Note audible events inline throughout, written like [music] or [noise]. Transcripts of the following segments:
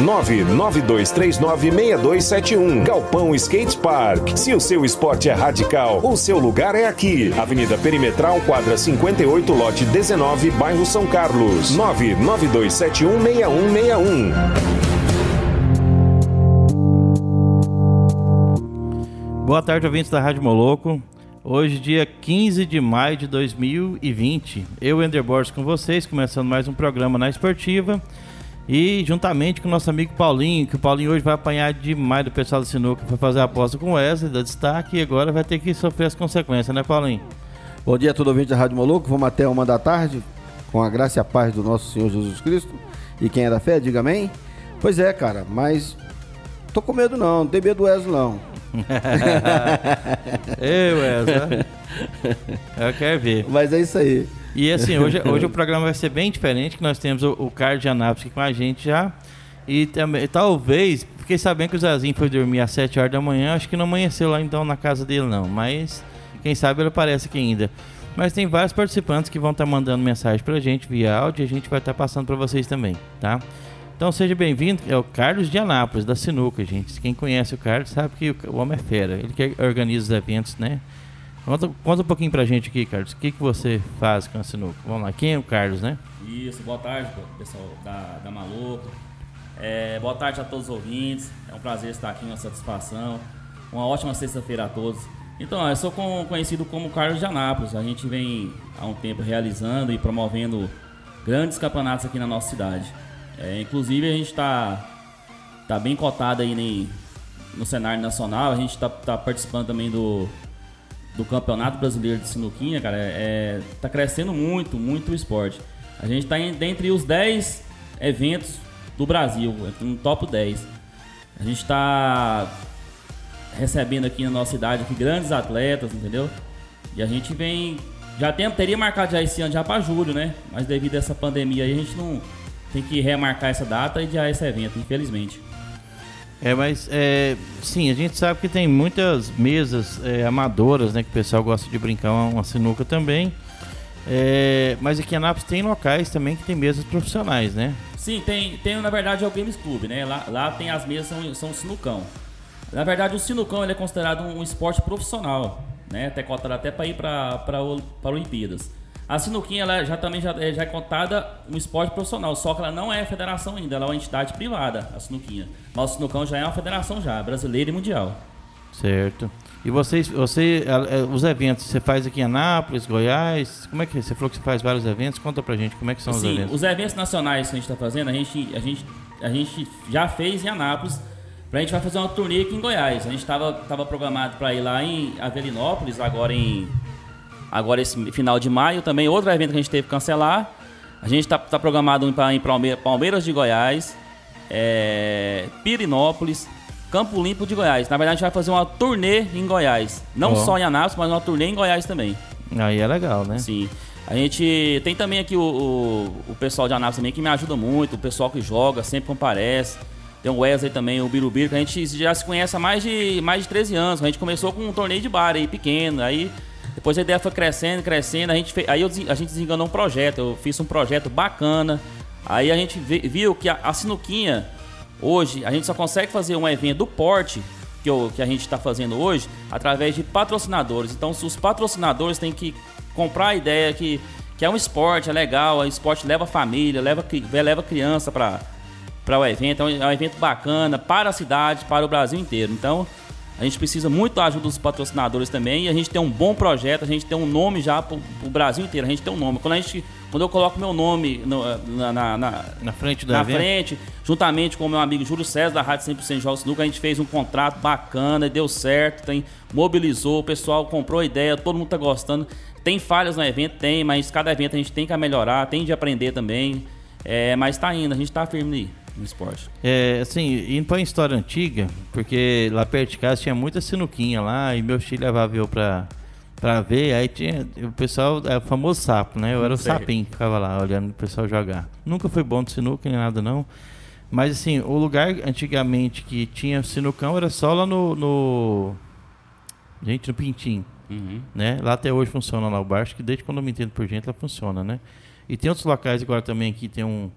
992396271. Galpão Skate Park. Se o seu esporte é radical, o seu lugar é aqui. Avenida Perimetral, quadra 58, lote 19, bairro São Carlos. 992716161. Boa tarde, ouvintes da Rádio Moloco. Hoje, dia 15 de maio de 2020. Eu, Ender Borges, com vocês, começando mais um programa na Esportiva. E juntamente com o nosso amigo Paulinho, que o Paulinho hoje vai apanhar demais do pessoal do Sinuca para fazer a aposta com o Wesley, da destaque, e agora vai ter que sofrer as consequências, né, Paulinho? Bom dia a todo ouvinte da Rádio Moloco. Vamos até uma da tarde, com a graça e a paz do nosso Senhor Jesus Cristo. E quem é da fé, diga amém. Pois é, cara, mas tô com medo não, não tem medo do Wesley não. [laughs] Ei, Wesley. Eu quero ver. Mas é isso aí. E assim, hoje, [laughs] hoje o programa vai ser bem diferente, que nós temos o, o Carlos de Anápolis aqui com a gente já. E também, talvez, fiquei sabendo que o Zezinho foi dormir às 7 horas da manhã, acho que não amanheceu lá então na casa dele não, mas quem sabe ele aparece aqui ainda. Mas tem vários participantes que vão estar mandando mensagem pra gente via áudio e a gente vai estar passando para vocês também, tá? Então seja bem-vindo, é o Carlos de Anápolis, da Sinuca, gente. Quem conhece o Carlos sabe que o homem é fera, ele que organiza os eventos, né? Conta, conta um pouquinho pra gente aqui, Carlos. O que, que você faz com a sinuca? Vamos lá, quem é o Carlos, né? Isso, boa tarde, pessoal da, da Maluco. É, boa tarde a todos os ouvintes. É um prazer estar aqui, uma satisfação. Uma ótima sexta-feira a todos. Então, eu sou com, conhecido como Carlos de Anápolis. A gente vem há um tempo realizando e promovendo grandes campeonatos aqui na nossa cidade. É, inclusive, a gente está tá bem cotado aí no cenário nacional. A gente está tá participando também do do Campeonato Brasileiro de Sinuquinha, cara, é, tá crescendo muito, muito o esporte. A gente tá dentre os 10 eventos do Brasil, no top 10. A gente tá recebendo aqui na nossa cidade aqui, grandes atletas, entendeu? E a gente vem. Já tem, teria marcado já esse ano já para julho, né? Mas devido a essa pandemia aí, a gente não tem que remarcar essa data e já esse evento, infelizmente. É, mas é, sim, a gente sabe que tem muitas mesas é, amadoras, né? Que o pessoal gosta de brincar uma, uma sinuca também. É, mas aqui em Anápolis tem locais também que tem mesas profissionais, né? Sim, tem, tem na verdade é o Games Club, né? Lá, lá tem as mesas, são, são sinucão. Na verdade, o sinucão ele é considerado um esporte profissional, né? Até cotado até para ir para Olimpíadas. A sinuquinha ela já também já, é, já é contada um esporte profissional, só que ela não é federação ainda, ela é uma entidade privada, a sinuquinha. Mas o sinucão já é uma federação já, brasileira e mundial. Certo. E vocês, você, é, os eventos, você faz aqui em Anápolis, Goiás, como é que você falou que você faz vários eventos? Conta pra gente como é que são Sim, os eventos. os eventos nacionais que a gente está fazendo, a gente, a gente, a gente já fez em Anápolis. A gente vai fazer uma turnê aqui em Goiás. A gente estava tava programado para ir lá em Avelinópolis, agora em agora esse final de maio. Também outro evento que a gente teve que cancelar. A gente está tá programado para em Palmeiras de Goiás, é, Pirinópolis, Campo Limpo de Goiás. Na verdade, a gente vai fazer uma turnê em Goiás. Não oh. só em Anápolis, mas uma turnê em Goiás também. Aí é legal, né? Sim. A gente tem também aqui o, o, o pessoal de Anápolis também que me ajuda muito, o pessoal que joga, sempre comparece. Tem o Wesley também, o Birubiru, que a gente já se conhece há mais de, mais de 13 anos. A gente começou com um torneio de bar aí, pequeno. Aí depois a ideia foi crescendo, crescendo. A gente fez, aí eu, a gente desenganou um projeto. Eu fiz um projeto bacana. Aí a gente viu que a, a sinuquinha, hoje, a gente só consegue fazer um evento do porte que, eu, que a gente está fazendo hoje através de patrocinadores. Então, os patrocinadores têm que comprar a ideia que, que é um esporte, é legal, o esporte leva família, leva, leva criança para o evento. É um evento bacana para a cidade, para o Brasil inteiro. Então, a gente precisa muito da ajuda dos patrocinadores também e a gente tem um bom projeto, a gente tem um nome já para o Brasil inteiro, a gente tem um nome. Quando, a gente, quando eu coloco meu nome no, na, na, na, na, frente do na evento. frente, juntamente com o meu amigo Júlio César da Rádio 100% Jogos Nunca, a gente fez um contrato bacana, deu certo, tem, mobilizou, o pessoal comprou a ideia, todo mundo está gostando. Tem falhas no evento? Tem, mas cada evento a gente tem que melhorar, tem de aprender também. É, mas está indo, a gente está firme aí. No esporte. É, assim, indo pra uma história antiga, porque lá perto de casa tinha muita sinuquinha lá, e meu tio levava eu pra, pra ver, aí tinha o pessoal, é o famoso sapo, né? Eu era o sapinho que ficava lá, olhando o pessoal jogar. Nunca foi bom de sinuca nem nada, não. Mas assim, o lugar antigamente que tinha sinucão era só lá no. no... Gente, no Pintim, Uhum. né? Lá até hoje funciona lá o bar, acho que desde quando eu me entendo por gente, ela funciona, né? E tem outros locais agora também aqui, tem um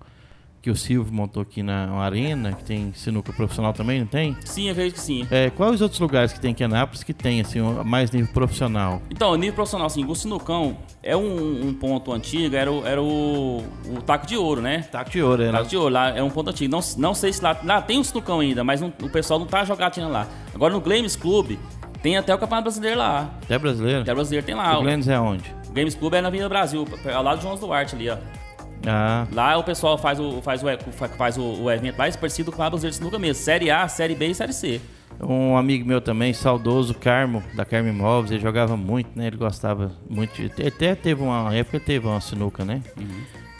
que o Silvio montou aqui na arena, que tem sinuca profissional também, não tem? Sim, eu acredito que sim. É, quais os outros lugares que tem aqui em Anápolis que tem, assim, mais nível profissional? Então, nível profissional, assim, o sinucão é um, um ponto antigo, era, o, era o, o taco de ouro, né? Taco de ouro, é lá. Taco de ouro, lá é um ponto antigo. Não, não sei se lá, lá tem um sinucão ainda, mas não- o pessoal não tá jogatina lá. Agora no Games Club tem até o Campeonato Brasileiro lá. É brasileiro? Até o Brasileiro tem lá. O O Glênis é onde? Games Club é na Avenida Brasil, ao lado do João Duarte ali, ó. Ah, Lá o pessoal faz o, faz o, faz o, o evento é parecido com Brasileiro de Sinuca mesmo. Série A, Série B e Série C. um amigo meu também, saudoso, Carmo, da Carmo Imóveis, ele jogava muito, né? Ele gostava muito. de- Até teve uma época, teve uma sinuca, né?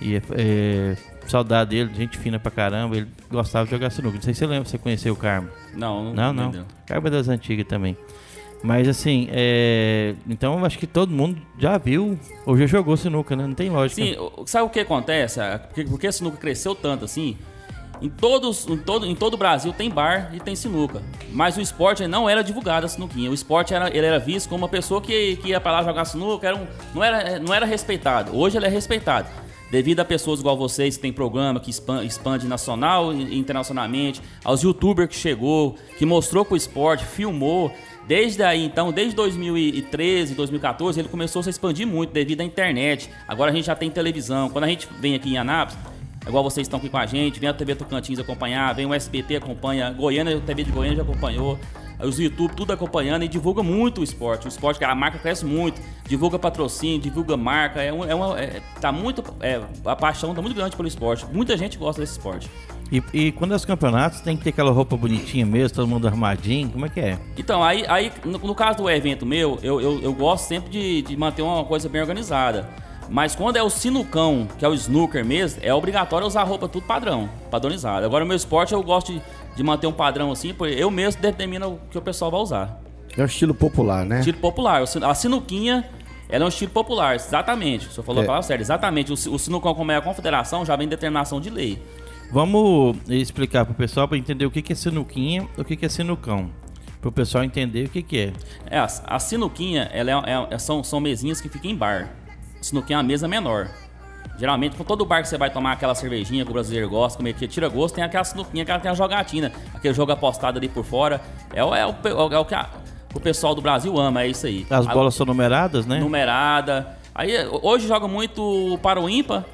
E é, saudade dele, gente fina pra caramba, ele gostava de jogar sinuca. Não sei se você lembra, você conheceu o Carmo. Não, Não, não. entendeu. Carmo é das antigas também. Mas assim, é... então acho que todo mundo já viu ou já jogou sinuca, né? Não tem lógica. Sim, sabe o que acontece? Ah, Por que- por que a sinuca cresceu tanto assim? Em, todos, em, todo, em todo o Brasil tem bar e tem sinuca. Mas o esporte não era divulgado a sinuquinha. O esporte era, ele era visto como uma pessoa que, que ia pra lá jogar sinuca, era um- não, era, não era respeitado. Hoje ele é respeitado. Devido a pessoas igual vocês que tem programa que expan- expande nacional e internacionalmente, aos youtubers que chegou, que mostrou com o esporte, filmou. Desde aí, então, desde 2013, 2014, ele começou a se expandir muito devido à internet. Agora a gente já tem televisão. Quando a gente vem aqui em Anápolis, igual vocês estão aqui com a gente, vem a TV Tocantins acompanhar, vem o SBT acompanha, Goiânia, a TV de Goiânia já acompanhou, os YouTube tudo acompanhando e divulga muito o esporte. O esporte, a marca cresce muito, divulga patrocínio, divulga marca, é, é uma, é, tá muito, é, a paixão tá muito grande pelo esporte. Muita gente gosta desse esporte. E, e quando é os campeonatos, tem que ter aquela roupa bonitinha mesmo, todo mundo arrumadinho. Como é que é? Então, aí, aí no, no caso do evento meu, eu, eu, eu gosto sempre de, de manter uma coisa bem organizada. Mas quando é o sinucão, que é o snooker mesmo, é obrigatório usar roupa tudo padrão, padronizado. Agora, o meu esporte eu gosto de, de manter um padrão assim, porque eu mesmo determino o que o pessoal vai usar. É um estilo popular, né? Estilo popular. A sinuquinha, ela é um estilo popular, exatamente. O senhor falou É. a palavra certa, exatamente. O, o sinucão, como é a confederação, já vem determinação de lei. Vamos explicar pro pessoal para entender o que que é sinuquinha, o que que é sinucão. Pro pessoal entender o que que é. É, a, a sinuquinha, ela é, é- são, são mesinhas que ficam em bar. Sinuquinha é uma mesa menor. Geralmente, com todo bar que você vai tomar aquela cervejinha que o brasileiro gosta, comer que tira gosto, tem aquela sinuquinha que ela tem a jogatina. Aquele jogo apostado ali por fora. É, o- é, o, é o que a- o pessoal do Brasil ama, é isso aí. As A- bolas são numeradas, né? numerada. Aí hoje joga muito o para o ímpar,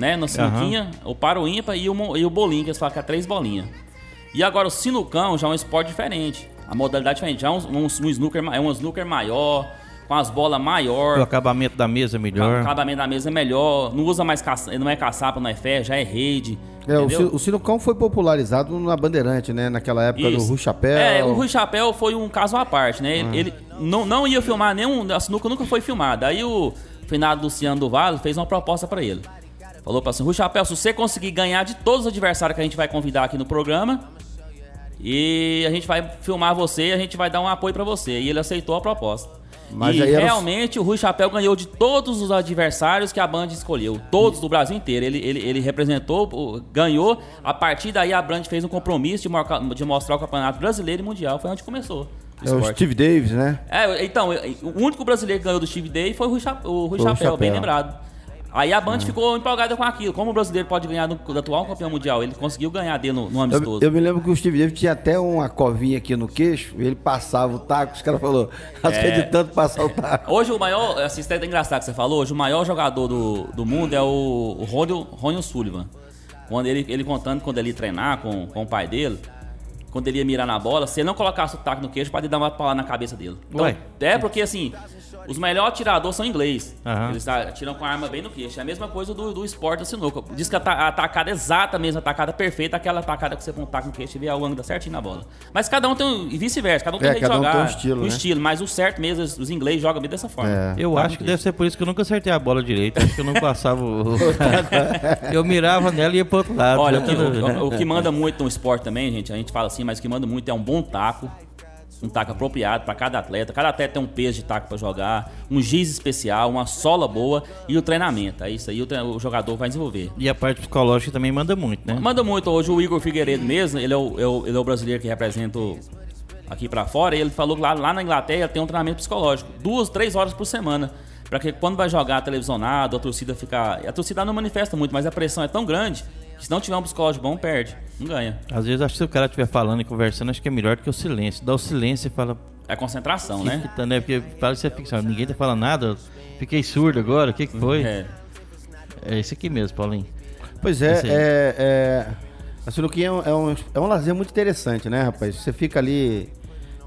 né? Na sinuquinha, o para o ímpar e o, e o bolinho, que eles falam que é três bolinhas. E agora o sinucão já é um esporte diferente. A modalidade é diferente. Já é um, um, um snooker, é um snooker maior, com as bolas O maior. acabamento da mesa é O melhor. acabamento da mesa é melhor, não usa mais caça, não é caçapa, não é ferro, já é rede. É, o, o sinucão foi popularizado na Bandeirante, né? Naquela época do Isso. Rui Chapéu. É, o Rui Chapéu foi um caso à parte, né? Ele, Ah. ele não, não ia filmar nenhum. A sinuca nunca foi filmada. Aí o finado Luciano do Vale fez uma proposta pra ele. Falou pra Rui Chapéu, se você conseguir ganhar de todos os adversários que a gente vai convidar aqui no programa, e a gente vai filmar você e a gente vai dar um apoio pra você. E ele aceitou a proposta. Mas e aí era o- realmente o Rui Chapéu ganhou de todos os adversários que a Band escolheu. Todos do Brasil inteiro. Ele, ele, ele representou, ganhou. A partir daí a Band fez um compromisso de, marcar- de mostrar o campeonato brasileiro e mundial. Foi onde começou. o É o. Steve Davis, né? É, então, o único brasileiro que ganhou do Steve Day foi o Rui, Cha- o Rui o Chapéu, bem Chapéu. lembrado. Aí a Band ficou empolgada com aquilo. Como o brasileiro pode ganhar do, do atual campeão mundial? Ele conseguiu ganhar dele no, no Eu, amistoso. eu me lembro que o Steve Davis tinha até uma covinha aqui no queixo, e ele passava o taco, os caras falaram, [laughs] acho que é de tanto passar o taco. [laughs] Hoje o maior, assim, isso é engraçado que você falou, hoje o maior jogador do, do mundo é o, o Ronnie, Ronnie Sullivan. Quando ele, ele contando quando ele ia treinar com, com o pai dele, quando ele ia mirar na bola, se ele não colocasse o taco no queixo, pode dar uma palavra na cabeça dele. Então, Ué. é porque assim, Os melhores atiradores são inglês. Aham. Eles atiram com a arma bem no queixo. É a mesma coisa do, do esporte da sinuca. Diz que a, ta- a atacada exata mesmo, a atacada perfeita, aquela atacada que você um taco no queixo e vê o ângulo certinho na bola. Mas cada um tem um. E vice-versa, cada um tem É, um jeito de cada um jogar. tem um estilo, um né? estilo. Mas o certo mesmo, os, os ingleses jogam bem dessa forma. É. Eu Tá acho que queixo. deve ser por isso que eu nunca acertei a bola direito. Acho que eu não passava o. [laughs] [laughs] eu mirava nela e ia pro outro lado. Olha, Já o que, o- o que manda muito no esporte também, gente, a gente fala assim, mas o que manda muito é um bom taco. Um taco apropriado para cada atleta. Cada atleta tem um peso de taco para jogar, um giz especial, uma sola boa e o treinamento. É isso aí o, o jogador vai desenvolver. E a parte psicológica também manda muito, né? Manda muito. Hoje o Igor Figueiredo mesmo, ele é o, é o- ele é o brasileiro que representa o- aqui pra fora. E ele falou que lá, lá na Inglaterra tem um treinamento psicológico. Duas, três horas por semana. Pra que quando vai jogar televisionado, a torcida fica. A torcida não manifesta muito, mas a pressão é tão grande que se não tiver um psicológico bom, perde. Não ganha. Às vezes acho que se o cara estiver falando e conversando, acho que é melhor do que o silêncio. Dá o silêncio e fala. É concentração, "Que né? tá, né? Porque parece que você fica assim, ninguém tá falando nada. Fiquei surdo agora, o que, que foi? É. É esse aqui mesmo, Paulinho. Pois é, é, é, a sinuquinha é um, é, um, é um lazer muito interessante, né, rapaz? Você fica ali,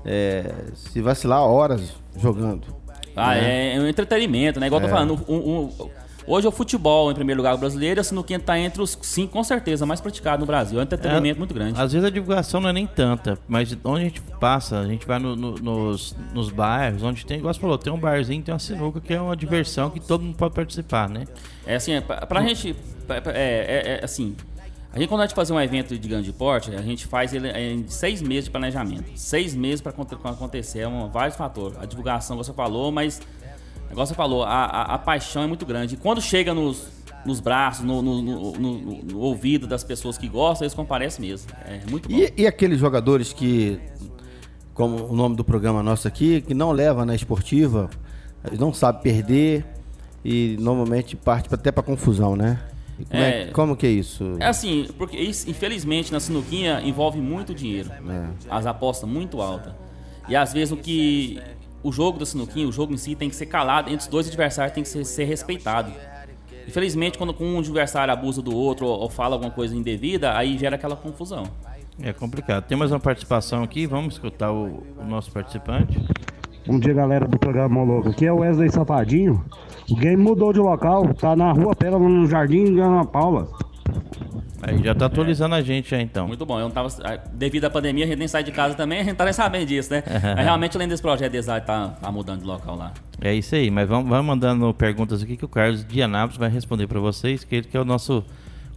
é, se vacilar, horas jogando. Ah, é, é um entretenimento, né? Igual eu tô falando. um- um- hoje é o futebol em primeiro lugar brasileiro, e a sinuquinha tá entre os cinco, com certeza, mais praticado no Brasil. É um entretenimento muito grande. Às vezes a divulgação não é nem tanta, mas onde a gente passa, a gente vai no- no- nos, nos bairros, onde tem, igual você falou, tem um barzinho, tem uma sinuca, que é uma diversão que todo mundo pode participar, né? É assim, é, pra, pra gente. pra- É, é- é assim. A gente, quando a gente fazer um evento de grande porte, a gente faz ele em seis meses de planejamento. Seis meses para acontecer. É um, vários fatores. A divulgação, você falou, mas. Igual você falou, a, a- a paixão é muito grande. E quando chega nos, nos braços, no, no- no- no- ouvido das pessoas que gostam, eles comparecem mesmo. É muito bom. E, e aqueles jogadores que, como o nome do programa nosso aqui, que não leva na esportiva, não sabe perder e normalmente parte até pra confusão, né? Como, é, É. como que é isso? É assim, porque isso, infelizmente na sinuquinha envolve muito dinheiro. É. As apostas muito altas. E às vezes o que. O jogo da sinuquinha, o jogo em si tem que ser calado, entre os dois adversários tem que ser, ser respeitado. Infelizmente, quando um adversário abusa do outro ou, ou fala alguma coisa indevida, aí gera aquela confusão. É complicado. Tem mais uma participação aqui, vamos escutar o, o nosso participante. Bom dia, galera do programa Moloco. Aqui é o Wesley Safadinho. O game mudou de local, tá na rua Pérola, no Jardim de Ana Paula. Aí já tá atualizando a gente já então. Muito bom. Eu não tava. ah, Devido à pandemia, a gente nem sai de casa também, a gente tá nem sabendo disso, né? [laughs] Mas realmente, além desse projeto deles lá, tá, tá mudando de local lá. É isso aí, mas vamos, vamos mandando perguntas aqui que o Carlos de Anápolis vai responder pra vocês, que ele que é o nosso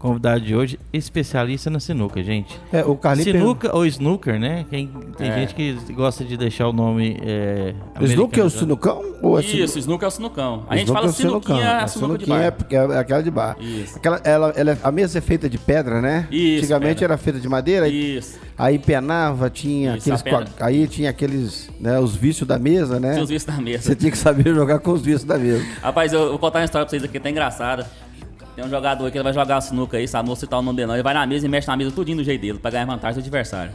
convidado de hoje, especialista na sinuca, gente. É, o Carlinhos Sinuca ou snooker, né? Quem, tem É. gente que gosta de deixar o nome é, pergunta, Snook é o sinucão? Ou é Isso, snooker é o sinucão. A gente fala é sinuquinha, a A sinuca de sinuquinha é bar. porque é aquela de bar. Isso. Aquela, ela, ela é- a mesa é feita de pedra, né? Isso, Antigamente pedra. era feita de madeira. Isso. Aí penava, tinha Isso, aqueles. Aí tinha aqueles. Né, os vícios da mesa, né? Tinha os vícios da mesa. Você tinha que saber [laughs] jogar com os vícios da mesa. Rapaz, eu vou contar uma história pra vocês aqui, tá engraçada. Tem um jogador que ele vai jogar a sinuca aí, sabe? Não vou citar o nome dele não. Ele vai na mesa e mexe na mesa tudinho do jeito dele, pra ganhar vantagem do adversário.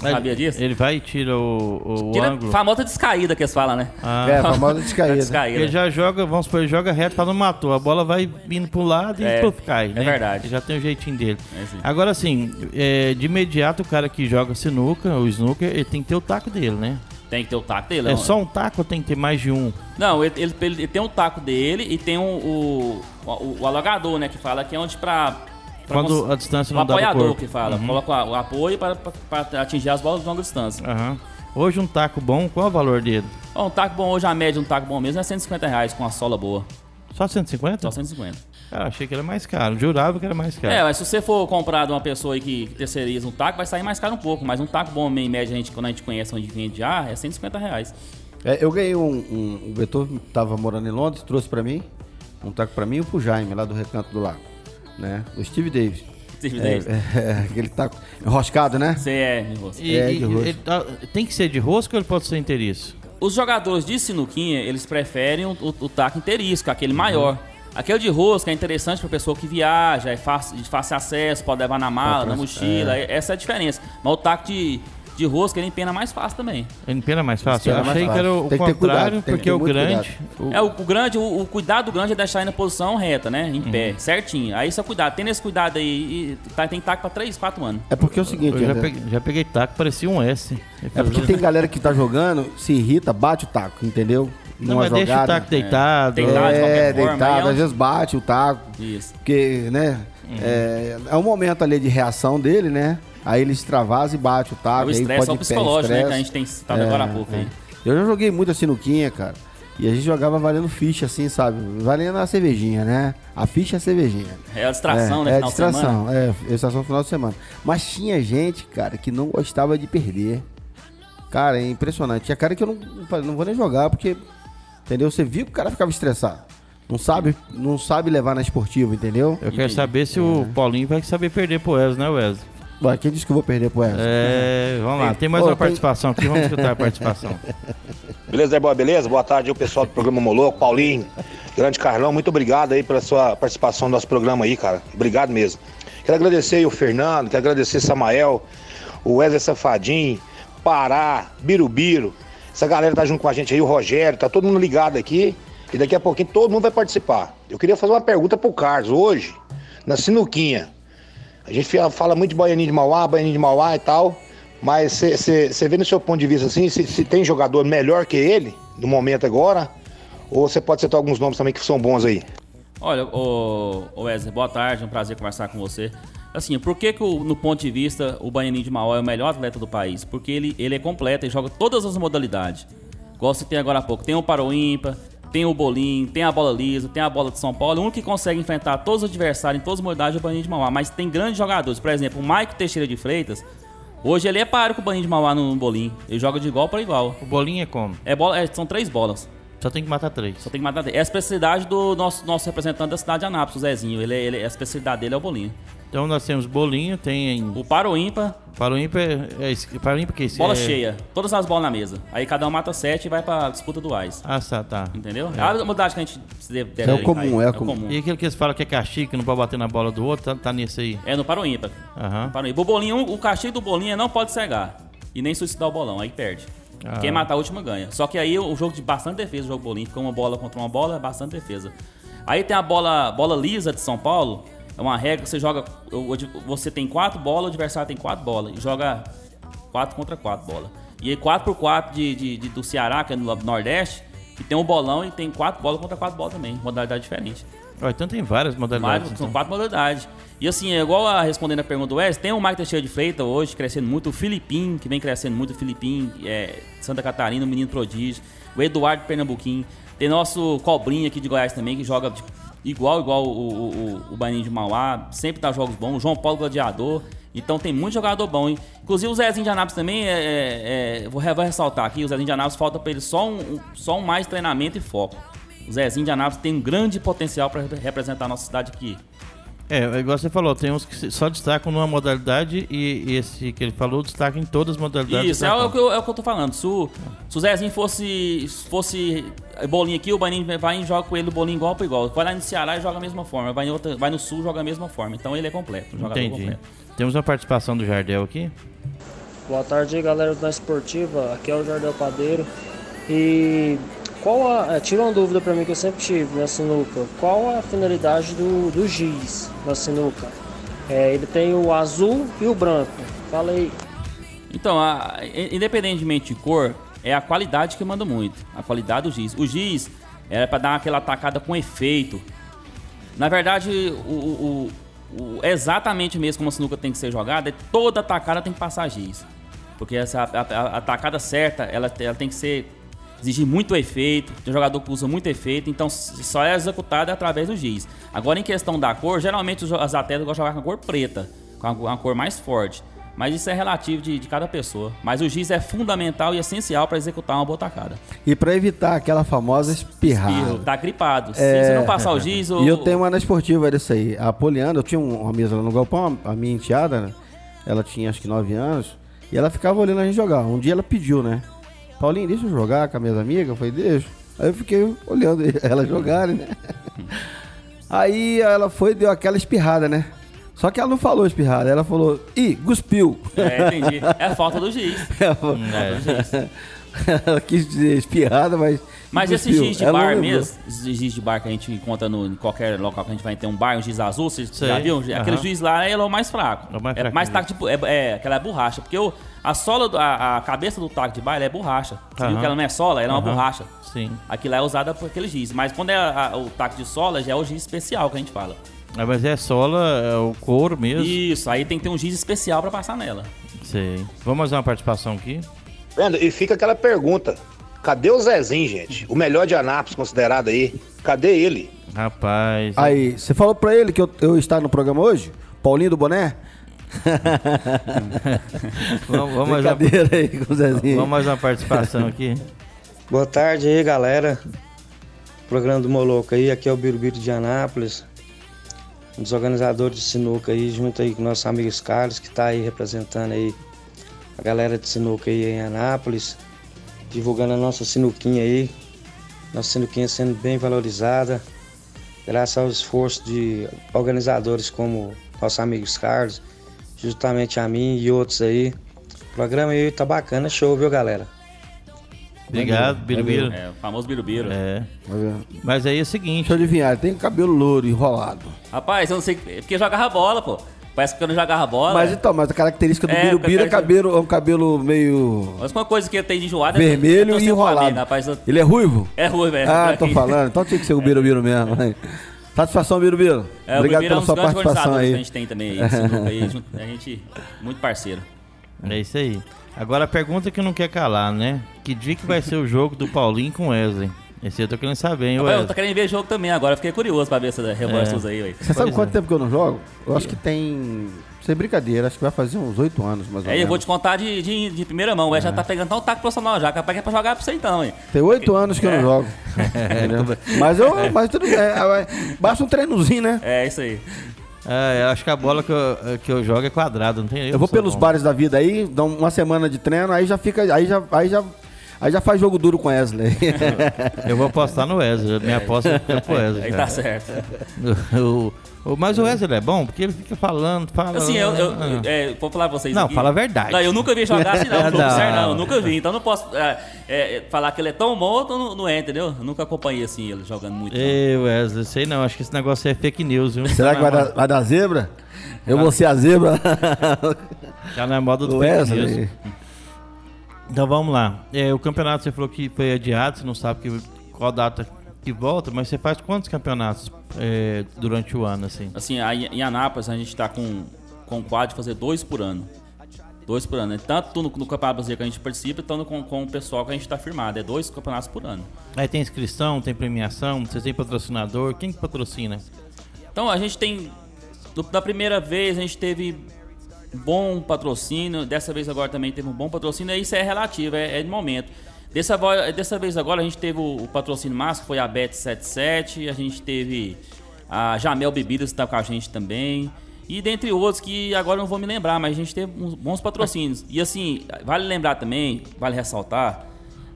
Mas Sabia disso? Ele vai e tira o, o Tira ângulo. famosa descaída que eles falam, né? Ah, É, famosa [laughs] descaída. descaída. Ele já joga, vamos supor, ele joga reto, fala, não matou. A bola vai vindo pro lado e É, puf, cai. é né? verdade. Ele já tem o jeitinho dele. É, sim. Agora, assim, é, de imediato, o cara que joga sinuca, o snooker, ele tem que ter o taco dele, né? Tem que ter o taco dele. É não. só um taco ou tem que ter mais de um? Não, ele, ele- ele tem o taco dele e tem o, o, o, o alagador, né? Que fala que é onde pra. pra Quando cons- a distância o não dá do apoiador que fala. Coloca o apoio para, para, para atingir as bolas de longa distância. Aham. Hoje um taco bom, qual é o valor dele? Um taco bom hoje, a média de um taco bom mesmo é 150 reais com a sola boa. Só 150? Só 150. Cara, achei que era mais caro. Jurava que era mais caro. É, mas se você for comprar de uma pessoa aí que terceiriza um taco, vai sair mais caro um pouco. Mas um taco bom, em média, a gente, quando a gente conhece onde vende já, é 150 reais. É, eu ganhei um. um o Beethoven tava morando em Londres, trouxe pra mim. Um taco pra mim e pro Jaime, lá do Recanto do Lago. Né? O Steve Davis. Steve É, Davis. [laughs] é, aquele taco enroscado, né? Você é, nervoso. E, É, de rosca. ele tá- tem que ser de rosca ou ele pode ser inteiriço? Os jogadores de sinuquinha, eles preferem o, o, o taco inteirisco, aquele maior. Aquele de rosca é interessante para pessoa que viaja, é fácil, de fácil acesso, pode levar na mala, na mochila, é- essa é a diferença. Mas o taco de, de rosca, ele empena mais fácil também. Ele empena mais fácil? Eu Empena mais achei que era o Tem contrário, cuidado, porque o grande... o- É, o, o grande, o, o cuidado do grande é deixar ele na posição reta, né? Em pé, certinho. Aí isso é cuidado. Tendo esse cuidado aí, e tá, tem taco pra 3, 4 anos. É porque é o seguinte, Eu já peguei, já peguei taco, parecia um S. é porque tem galera que tá jogando, se irrita, bate o taco, entendeu? Não, mas deixa o jogada. taco deitado. Deitado. de É, forma, deitado, é um- às vezes bate o taco. Isso. Porque, né? É, é um momento ali de reação dele, né? Aí ele extravasa e bate o É taco. o aí estresse, é o psicológico, né? Que a gente tem citado É, agora há pouco é. aí. Eu já joguei muito assim sinuquinha, cara. E a gente jogava valendo ficha, assim, sabe? Valendo a cervejinha, né? A ficha é a cervejinha. É a distração, é, né? É a final de semana. distração, é, distração no final de semana. Mas tinha gente, cara, que não gostava de perder. Cara, é impressionante. Tinha cara que eu não, não vou nem jogar, porque, entendeu? Você viu que o cara ficava estressado. Não sabe, não sabe levar na esportiva, entendeu? Eu quero saber se o Paulinho vai saber perder pro Wesley, né, Wesley? Ué, quem disse que eu vou perder pro Wesley? É, vamos lá. Tem mais Ô, uma tem- participação aqui, vamos escutar a [laughs] participação. Beleza, Zé Boa, beleza? Boa tarde aí, o pessoal do programa Moloco, Paulinho, grande Carlão, muito obrigado aí pela sua participação no nosso programa aí, cara. Obrigado mesmo. Quero agradecer aí o Fernando, quero agradecer Samael, o Wesley Safadinho, Pará, Birubiru. Essa galera tá junto com a gente aí, o Rogério, tá todo mundo ligado aqui. E daqui a pouquinho todo mundo vai participar. Eu queria fazer uma pergunta pro Carlos. Hoje, na Sinuquinha, a gente fala- muito de Baianinho de Mauá, Baianinho de Mauá e tal. Mas você vê no seu ponto de vista assim, se, se tem jogador melhor que ele, no momento agora? Ou você pode citar alguns nomes também que são bons aí? Olha, ô Wesley, boa tarde, é um prazer conversar com você. Assim, por que, que o- no ponto de vista o Baianinho de Mauá é o melhor atleta do país? Porque ele, ele é completo, ele joga todas as modalidades. Igual você tem agora há pouco, tem o Paro Ímpar, tem o bolinho, tem a bola lisa, tem a bola de São Paulo. O único que consegue enfrentar todos os adversários em todas as modalidades é o Baianinho de Mauá. Mas tem grandes jogadores, por exemplo, o Maico Teixeira de Freitas. Hoje ele é páreo com o Baianinho de Mauá no bolinho. Ele joga de igual para igual. O bolinho é como? É bola, é- são três bolas. Só tem que matar três. Só tem que matar. É a especialidade do nosso, nosso representante da cidade de Anápolis, o Zezinho. Ele, é- ele, a especialidade dele é o bolinho. Então nós temos bolinho, tem O paro ímpar, para o ímpar, é, é, para o ímpar que é esse? bola é... cheia. Todas as bolas na mesa. Aí cada um mata sete e vai pra disputa do AIS. Ah, tá, tá. Entendeu? É a modalidade que a gente deve, deve É o comum, aí. é o comum. E aquele que eles falam que é castigo, que não pode bater na bola do outro, tá, tá nisso aí. É no paro ímpar. Aham. Paro ímpar. O bolinho, o castigo do bolinho é não pode cegar. E nem suicidar o bolão, aí perde. Ah. Quem matar a última ganha. Só que aí o jogo de bastante defesa, o jogo bolinho, fica uma bola contra uma bola, é bastante defesa. Aí tem a bola, bola lisa de São Paulo, é uma regra que você joga. Você tem quatro bolas, o adversário tem quatro bolas. E joga quatro contra quatro bolas. E aí 4 por 4 de, de- de- do Ceará, que é no Nordeste, e tem um bolão e tem quatro bolas contra quatro bolas também. Modalidade diferente. Ó, então tem várias modalidades. Vários, são então. quatro modalidades. E assim, é igual a respondendo a pergunta do Wes, tem o Mike Teixeira de Freitas hoje crescendo muito, o Filipim, que vem crescendo muito, o Filipim, é, Santa Catarina, o menino prodígio, o Eduardo Pernambuquim, tem nosso Cobrinha aqui de Goiás também, que joga de- igual, igual o, o, o, o Baininho de Mauá, sempre dá jogos bons, o João Paulo Gladiador, então tem muito jogador bom, hein? Inclusive o Zezinho de Anápolis também, é, é- é- vou, vou ressaltar aqui, o Zezinho de Anápolis falta pra ele só um- só um mais treinamento e foco. O Zezinho de Anápolis tem um grande potencial para representar a nossa cidade aqui. É, é igual você falou, tem uns que só destacam numa modalidade e, esse que ele falou destaca em todas as modalidades. Isso, é o, que eu, é o que eu tô falando. Se o, se o Zezinho fosse, fosse bolinho aqui, o Baninho vai e joga com ele o bolinho igual para igual. Vai lá no Ceará e joga a mesma forma. Vai, em outra, vai no Sul e joga a mesma forma. Então ele é completo. Um jogador Entendi. completo. Temos uma participação do Jardel aqui. Boa tarde galera da Esportiva. Aqui é o Jardel Padeiro. E qual a. é, tira uma dúvida pra mim que eu sempre tive na sinuca. Qual a finalidade do, do giz na sinuca? É, ele tem o azul e o branco. Fala aí. Então, a- independentemente de cor, é a qualidade que manda muito. A qualidade do giz. O giz era para dar aquela atacada com efeito. Na verdade, o- o- o- exatamente mesmo como a sinuca tem que ser jogada, é toda atacada tem que passar giz. Porque essa a, a- a atacada certa, ela, ela tem que ser exigir muito efeito, tem jogador que usa muito efeito, então só é executada através do giz. Agora em questão da cor, geralmente os, as atletas gostam de jogar com a cor preta, com a, uma cor mais forte. Mas isso é relativo de, de cada pessoa. Mas o giz é fundamental e essencial para executar uma boa atacada. E pra evitar aquela famosa espirrada. Espirro, tá gripado. Se você não passar o giz, [laughs] o, E eu tenho uma na esportiva dessa aí. A Poliana, eu tinha um- uma mesa lá no galpão, a minha enteada, né? Ela tinha acho que 9 anos. E ela ficava olhando a gente jogar. Um dia ela pediu, né? Paulinho, deixa eu jogar com as minhas amigas. Eu falei, deixa. Aí eu fiquei olhando [laughs] elas jogarem, né? Aí ela foi e deu aquela espirrada, né? Só que ela não falou espirrada, ela falou, ih, cuspiu. É, entendi. É a falta do giz. [laughs] Ela falou- É. [laughs] Ela quis dizer espirrada, mas. Mas esses cuspiu. giz de não bar mesmo, esses giz de bar que a gente encontra no, em qualquer local que a gente vai ter um bar, um giz azul, vocês Sei, já viram? Aquele aham. giz lá ele é o mais fraco. É o mais é fraco mais mesmo. taco tipo, é, é, aquela é borracha. Porque o, a sola, do- a, a cabeça do taco de bar ela é borracha. Você viu Aham. que ela não é sola, ela é uma borracha. Sim. Aquilo lá é usada por aquele giz. Mas quando é a- o taco de sola, já é o giz especial que a gente fala. Ah, mas é sola, é o couro mesmo. Isso, aí tem que ter um giz especial pra passar nela. Sei. Vamos fazer uma participação aqui? Vendo? E fica aquela pergunta: cadê o Zezinho, gente? O melhor de Anápolis considerado aí. Cadê ele? Rapaz. Aí, você falou pra ele que eu, eu estar no programa hoje? Paulinho do Boné? [laughs] Vamos, vamos, mais uma, aí com o Zezinho. vamos mais uma participação aqui. Boa tarde aí, galera. Programa do Moloco aí, aqui é o Birubiru de Anápolis. Um dos organizadores de sinuca aí, junto aí com nossos amigos Carlos, que tá aí representando aí a galera de sinuca aí em Anápolis, divulgando a nossa sinuquinha aí. Nossa sinuquinha sendo bem valorizada, graças ao esforço de organizadores como nossos amigos Carlos, justamente a mim e outros aí. O programa aí tá bacana, show, viu, galera? Obrigado, Birubiru. É, o famoso birubiru. É. Mas aí é o seguinte. Deixa eu adivinhar, tem cabelo louro enrolado. Rapaz, eu não sei. é Porque jogava bola, pô. Parece que eu não jogava bola. Mas então, mas a característica do É, Birubiru é, cabelo, é um cabelo meio Mas uma coisa que ele tem de enjoada vermelho é e enrolado. Flamengo, rapaz, eu- Ele é ruivo? É ruim, velho. Ah, tô falando. Então tinha que ser o Birubiru mesmo. né? Satisfação, Birubiru. É, Obrigado Birubiru é pela um dos sua participação organizadores que a aí. gente tem também aí, aí, a gente muito parceiro. É isso aí. Agora a pergunta que não quer calar, né? Que dia que vai ser o jogo do Paulinho com o Wesley? Esse eu tô querendo saber, hein, eu tô querendo ver jogo também agora, fiquei curioso pra ver essa reforços aí, velho. Você sabe Pois quanto é. tempo que eu não jogo? Eu acho que tem. Sem brincadeira, acho que vai fazer uns oito anos, mais ou Aí eu menos. vou te contar de, de, de primeira mão, o Wesley já tá pegando tão taco profissional já, capaz que é pra jogar pra você então, hein. Tem oito anos que eu não jogo. [laughs] Entendeu? mas eu. Mas tudo bem. é, Basta um treinozinho, né? É, isso aí. É, eu acho que a bola que eu, que eu jogo é quadrada, não tem Eu vou pelos bares da vida aí, dá uma semana de treino, aí já fica. Aí já. Aí já Aí já faz jogo duro com Wesley. Eu vou apostar no Wesley. Minha aposta é pro Wesley. Aí tá certo. [laughs] O- o- mas o Wesley é bom porque ele fica falando, falando. Assim, eu, eu, Ah. é, vou falar pra vocês Não, aqui. fala a verdade. Não, eu nunca vi jogar assim, não. [laughs] Não. Não, sério, não, eu nunca vi. Então não posso é, é, falar que ele é tão bom, então não, não é, entendeu? Eu nunca acompanhei assim ele jogando muito. não. Ei, Wesley, sei não, acho que esse negócio é fake news, viu? Será que vai dar, vai dar zebra? Eu vou ser a zebra? Já na moda do Do fake news. Wesley. Então vamos lá. É, o campeonato você falou que foi adiado, você não sabe que, qual data que volta, mas você faz quantos campeonatos é, durante o ano, assim? Assim, em Anápolis a gente tá com, com o quadro de fazer dois por ano. Dois por ano. né? Tanto no, no Campeonato Brasileiro que a gente participa, tanto com, com o pessoal que a gente tá firmado. É dois campeonatos por ano. Aí tem inscrição, tem premiação, você tem patrocinador, quem que patrocina? Então a gente tem. do- Da primeira vez a gente teve bom patrocínio, dessa vez agora também teve um bom patrocínio, isso é relativo, é, é de momento. Dessa, dessa vez agora a gente teve o, o patrocínio máximo, que foi a Bet77, a gente teve a Jamel Bebidas que tá com a gente também. E dentre outros que agora não vou me lembrar, mas a gente teve uns bons patrocínios. E assim, vale lembrar também, vale ressaltar,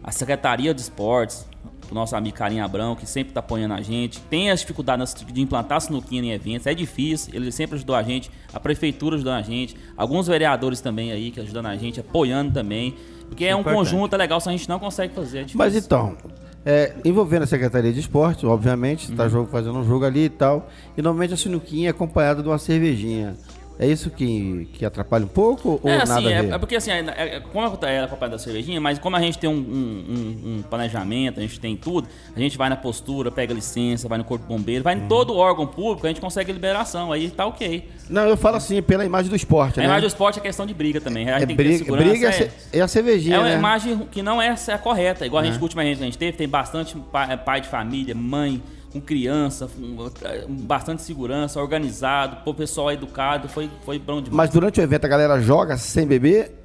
a Secretaria de Esportes, o nosso amigo Carinha Abrão, que sempre está apoiando a gente. Tem as dificuldades de implantar sinuquinha em eventos, é difícil, ele sempre ajudou a gente, a prefeitura ajudou a gente, alguns vereadores também aí que ajudando a gente, apoiando também. Porque é um Importante. conjunto é legal, se a gente não consegue fazer, é difícil. Mas então, é, envolvendo a Secretaria de Esporte, obviamente, Uhum. você está fazendo um jogo ali e tal. E normalmente a sinuquinha é acompanhada de uma cervejinha. É isso que, que atrapalha um pouco ou é, nada assim, a é, é porque assim, é, é, como é a Copa da Cervejinha, mas como a gente tem um, um- um- planejamento, a gente tem tudo, a gente vai na postura, pega licença, vai no corpo bombeiro, vai em todo órgão público, a gente consegue liberação, aí tá ok. Não, eu falo assim, pela imagem do esporte, A né? imagem do esporte é questão de briga também. A gente é briga, briga é, é- é a cervejinha, É uma né? imagem que não é a correta. Igual a gente, a última gente que a gente teve, tem bastante pai de família, mãe, com criança, com, bastante segurança, organizado, o pessoal educado, foi, foi bom demais. Mas durante o evento a galera joga sem beber?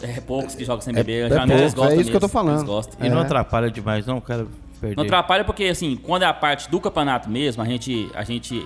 É poucos que jogam sem É- beber, é geralmente eles pouco, é gostam isso que eu tô falando. eles gostam. E não É. atrapalha demais, não, cara perder. Não atrapalha porque, assim, quando é a parte do campeonato mesmo, a gente, a gente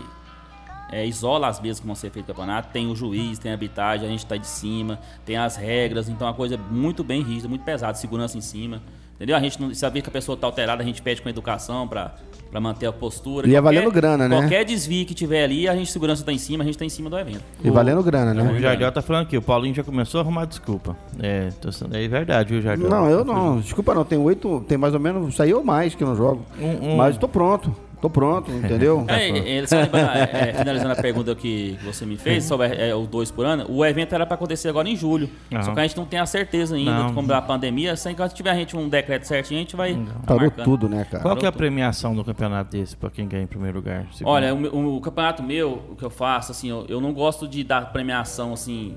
é, isola as vezes que vão ser feito o campeonato. Tem o juiz, tem a arbitragem, a gente tá de cima, tem as regras. Então a coisa é muito bem rígida, muito pesada, segurança em cima. Entendeu? A gente não sabia que a pessoa tá alterada, a gente pede com educação pra, pra manter a postura. E é valendo grana, né? Qualquer desvio que tiver ali, a gente segurança tá em cima, a gente tá em cima do evento. E valendo grana, O né? Jardel tá falando aqui, o Paulinho já começou a arrumar desculpa. É, tô, sendo- é verdade, viu, Jardel? Não, eu não. Desculpa não, tem oito, tem mais ou menos, ou mais que eu não jogo. Um- um- Mas tô pronto. Tô pronto, entendeu? [laughs] É, é, é, só lembrando, é, é, finalizando a pergunta que você me fez sobre é, o dois por ano, o evento era para acontecer agora em julho. Só que a gente não tem a certeza ainda Não. de como da pandemia. Sem que tiver a gente um decreto certinho, a gente vai. tá Parou marcando. tudo, né, cara? Qual que é a premiação do campeonato desse pra quem ganha em primeiro lugar? Segundo? Olha, o, o campeonato meu, o que eu faço, assim, eu, eu não gosto de dar premiação, assim,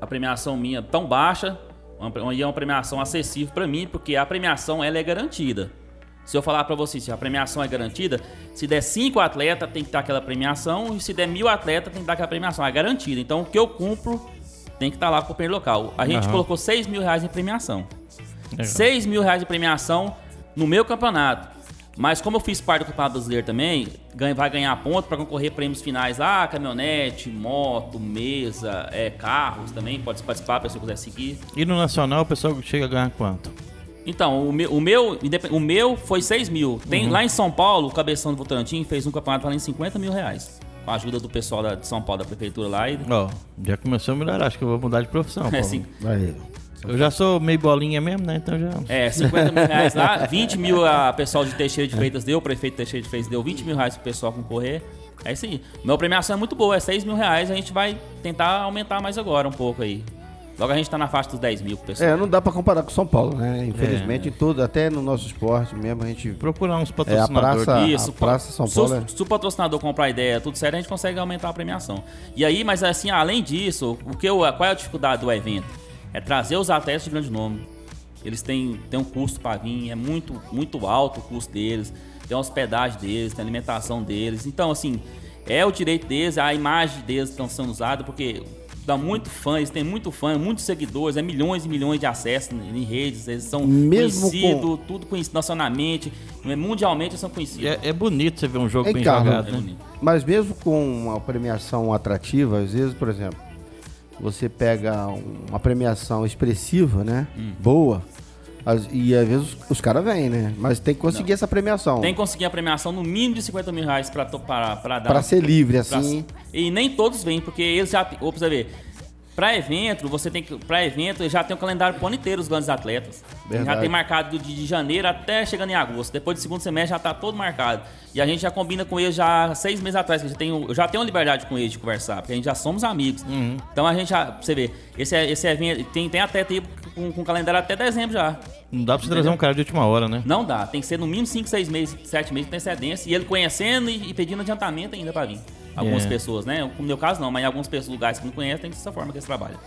a premiação minha tão baixa, e é uma premiação acessível pra mim, porque a premiação ela é garantida. Se eu falar pra você se a premiação é garantida, se der cinco atletas tem que dar aquela premiação, e se der mil atletas tem que dar aquela premiação, é garantida. Então o que eu cumpro tem que estar lá pro primeiro local. A gente Aham. colocou seis mil reais em premiação. Legal. 6 mil reais de premiação no meu campeonato. Mas como eu fiz parte do Campeonato Brasileiro também, vai ganhar ponto para concorrer prêmios finais lá, caminhonete, moto, mesa, é, carros também, pode participar, a pessoa quiser seguir. E no Nacional o pessoal chega a ganhar quanto? Então, o meu, o meu, o meu foi 6 mil. Tem, Uhum. Lá em São Paulo, o Cabeção do Votorantim fez um campeonato valendo 50 mil reais. Com a ajuda do pessoal da, de São Paulo, da prefeitura lá. E, Ó, já começou a melhorar, acho que eu vou mudar de profissão. [laughs] é, assim, Vai. Eu já sou meio bolinha mesmo, né? Então já. É, 50 mil reais lá, 20 mil a pessoal de Teixeira de Freitas deu, o prefeito Teixeira de Freitas deu 20 mil reais pro pessoal concorrer. É isso aí. Meu premiação é muito boa, é 6 mil reais, a gente vai tentar aumentar mais agora um pouco aí. Logo a gente tá na faixa dos 10 mil pro pessoal. É, não dá pra comparar com São Paulo, né? Infelizmente, em tudo, até no nosso esporte mesmo, a gente. Procurar uns É, a patrocinadores. praça, Isso, a praça São se, Paulo. o- é- se o patrocinador comprar a ideia, tudo certo, a gente consegue aumentar a premiação. E aí, mas assim, além disso, o que eu, qual é a dificuldade do evento? É trazer os atletas de grande nome. Eles têm, têm um custo para vir, é muito, muito alto o custo deles, tem a hospedagem deles, tem a alimentação deles. Então, assim, é o direito deles, a imagem deles que estão sendo usada, porque dá muito fã, eles têm muito fã, muitos seguidores, é milhões e milhões de acessos em redes, eles são Mesmo conhecidos, tudo conhecido nacionalmente, mundialmente eles são conhecidos. É, é bonito você ver um jogo Ei, bem Carlos, jogado, É né? Mas mesmo com uma premiação atrativa, às vezes, por exemplo, você pega uma premiação expressiva, né? Hum. Boa. As- e às vezes os, os caras vêm, né? Mas tem que conseguir essa premiação. Tem que conseguir a premiação no mínimo de 50 mil reais pra, pra, pra dar. Pra ser livre, pra- assim. E nem todos vêm, porque eles já. Ô, pra você ver. Pra evento, você tem que. Pra evento, já tem o calendário pro ano inteiro os grandes atletas. Verdade. Já tem marcado de, de janeiro até chegando em agosto. Depois do segundo semestre já tá todo marcado. E a gente já combina com eles já seis meses atrás, que eu já tenho, eu já tenho liberdade com eles de conversar, porque a gente já somos amigos. Uhum. Então a gente já. Pra você ver, esse, esse evento tem, tem até tempo com, com calendário até dezembro já. Não dá pra você trazer um cara de última hora, né? Não dá, tem que ser no mínimo 5, 6 meses, 7 meses de antecedência. E ele conhecendo e, e pedindo adiantamento ainda pra vir. Algumas É. pessoas, né? No meu caso não, mas em alguns lugares que não conhecem, tem dessa forma que eles trabalham.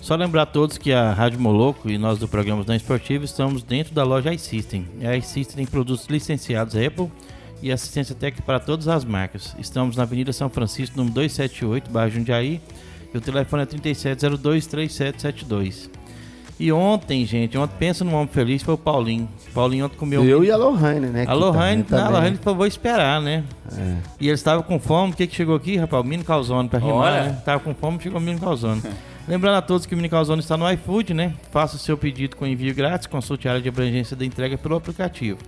Só lembrar a todos que a Rádio Moloco e nós do programa da Esportivo estamos dentro da loja iSystem. A iSystem tem produtos licenciados Apple e assistência técnica para todas as marcas. Estamos na Avenida São Francisco, número 278, bairro Jundiaí. E o telefone é 3702-3772. E ontem, gente, ontem pensa num homem feliz, foi o Paulinho. Paulinho ontem comeu... Eu e a Lohane, né? A Lohane, também- não, a também. Lohane falou, vou esperar, né? É. E eles estavam com fome, o que que chegou aqui, rapaz? O Mini Calzone pra rimar, Olha. né? Tava com fome, chegou o Mini Calzone. [laughs] Lembrando a todos que o Mini Calzone está no iFood, né? Faça o seu pedido com envio grátis, consulte a área de abrangência da entrega pelo aplicativo.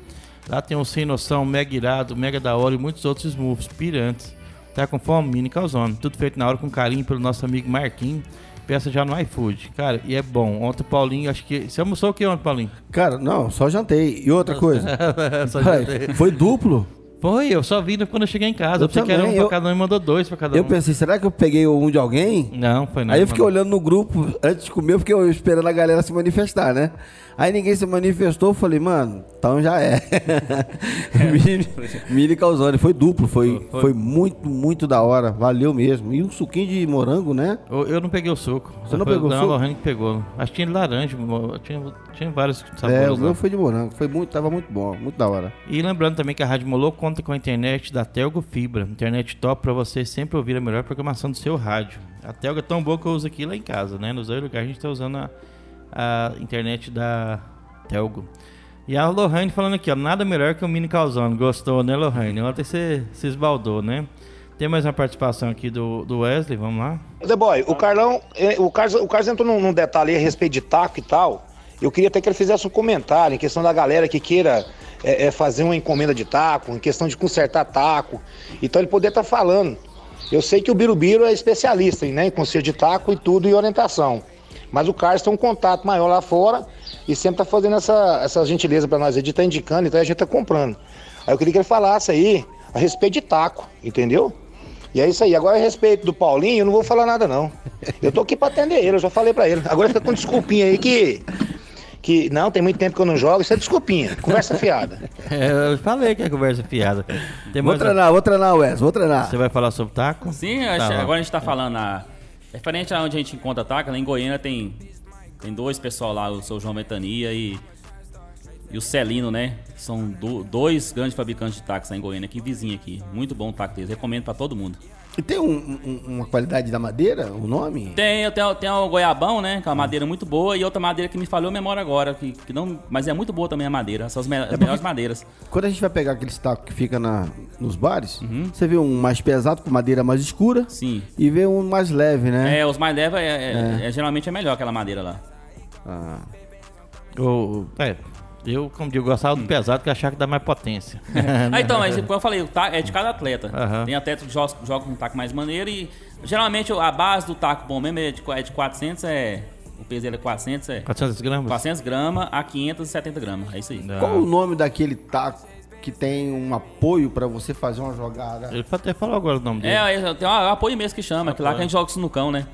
Lá tem o Sem Noção, Mega Irado, Mega da Hora e muitos outros smooths, pirantes. Tá com fome? Mini Calzone. Tudo feito na hora com carinho pelo nosso amigo Marquinhos. Peça já no iFood. Cara, e é bom. Ontem o Paulinho, acho que... Você almoçou o que ontem, Paulinho? Cara, não, só jantei. E outra coisa. [laughs] Vai, foi duplo. Foi, eu só vi quando eu cheguei em casa. Eu pensei que era um pra eu- cada um e mandou dois pra cada um. Eu pensei, será que eu peguei um de alguém? Não, foi não. Aí eu fiquei mano. olhando no grupo, antes de comer, eu fiquei esperando a galera se manifestar, né? Aí ninguém se manifestou, eu falei, mano, então já é. Mini, mini calzone, foi duplo, foi, Foi. foi muito, muito da hora, valeu mesmo. E um suquinho de morango, né? Eu, eu não peguei o suco. Você não Foi pegou o não, suco? Lohane que pegou. Acho que tinha de laranja, tinha, tinha vários sabores. é, o lá. meu foi de morango, foi muito, tava muito bom, muito da hora. E lembrando também que a Rádio Moloco conta com a internet da Telgo Fibra. Internet top para você sempre ouvir a melhor programação do seu rádio. A Telgo é tão boa que eu uso aqui lá em casa, né? Nos dois lugares a gente tá usando a, a internet da Telgo. E a Lohane falando aqui, ó, nada melhor que o Mini Calzone. Gostou, né, Lohane? Ontem você se esbaldou, né? Tem mais uma participação aqui do, do Wesley, vamos lá? The Boy, o Carlão, eh, o Carlos, o Carlos entrou num, detalhe a respeito de taco e tal. Eu queria até que ele fizesse um comentário em questão da galera que queira é, é, fazer uma encomenda de taco, em questão de consertar taco. Então ele poder estar tá falando. Eu sei que o Birubiru é especialista né, em conserto de taco e tudo e orientação. Mas o Carlos tem um contato maior lá fora e sempre está fazendo essa, essa gentileza para nós. Ele está indicando, então a gente está comprando. Aí eu queria que ele falasse aí a respeito de taco, entendeu? E é isso aí. Agora, a respeito do Paulinho, eu não vou falar nada, não. Eu tô aqui pra atender ele, eu já falei pra ele. Agora fica com desculpinha aí que. Que não, tem muito tempo que eu não jogo, isso é desculpinha. Conversa fiada. [laughs] É, eu falei que é conversa fiada. Tem vou treinar, vou treinar, Wes, vou treinar. Você vai falar sobre taco? Sim, tá agora a gente tá falando. A, referente a onde a gente encontra taco, lá em Goiânia tem, tem dois pessoal lá, o seu João Metania e e o Celino, né? São do, dois grandes fabricantes de táxi em Goiânia, aqui vizinho aqui. Muito bom o táxi deles, recomendo para todo mundo. E tem um, um, uma qualidade da madeira, o nome? Tem, tem, tem o goiabão, né? Que é uma madeira muito boa, e outra madeira que me falhou a memória agora, que, que não, mas é muito boa também a madeira, são as, me, é melhores madeiras. Quando a gente vai pegar aquele taco que fica na, nos bares, uhum. você vê um mais pesado com madeira mais escura, sim, e vê um mais leve, né? É, os mais leves é, é, é. é geralmente é melhor aquela madeira lá. Ah. O, é, eu, como digo, gostava do pesado que achava que dá mais potência. [laughs] ah, então, mas como eu falei, é de cada atleta. Uhum. Tem atleta que joga, joga com um taco mais maneiro e geralmente a base do taco bom mesmo é de, é de 400, é. O peso dele é 400, é. 400 gramas? 400 gramas a 570 gramas. É isso aí. Qual o nome daquele taco que tem um apoio para você fazer uma jogada? Ele até falou agora o nome dele. É, tem um apoio mesmo que chama, apoio. que lá que a gente joga no cão, né?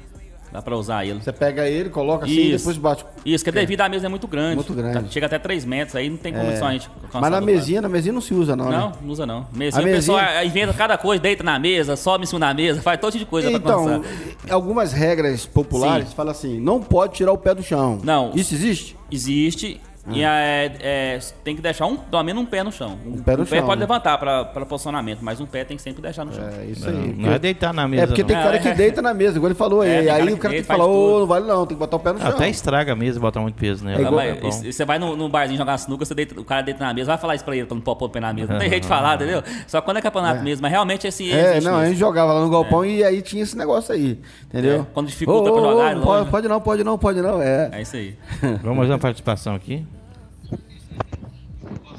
Dá pra usar ele. Você pega ele, coloca assim e depois bate. Isso, que devido à mesa é muito grande. Muito grande. Chega até 3 metros, aí não tem como é. a gente Mas na mesinha, na mesinha não se usa, não. Não, né? não usa não. Mesinha, a mesinha... o pessoal inventa cada coisa, deita na mesa, sobe em cima da mesa, faz todo tipo de coisa então, pra algumas regras populares falam assim: não pode tirar o pé do chão. Não. Isso existe? Existe. Ah. E é, é, tem que deixar um, pelo menos um pé no chão. Um, um pé no um chão. pé pode né? levantar para posicionamento, mas um pé tem que sempre deixar no chão. É isso não, aí. Não é deitar na mesa. É porque não. tem cara que deita na mesa, igual ele falou. É, e aí o cara tem que falar, ô, oh, não vale não, tem que botar o pé no chão. Até estraga a mesa e botar muito peso nela. É igual, é você vai no, no barzinho jogar sinuca, você deita, o cara deita na mesa, vai falar isso pra ele, pra não pôr o pé na mesa. Não tem jeito de falar, entendeu? Só quando é campeonato é. mesmo, mas realmente esse. É, não, a gente jogava lá no galpão e aí tinha esse negócio aí, entendeu? Quando dificulta pra jogar, Pode não, pode não, pode não. É, é isso aí. Vamos fazer uma participação aqui.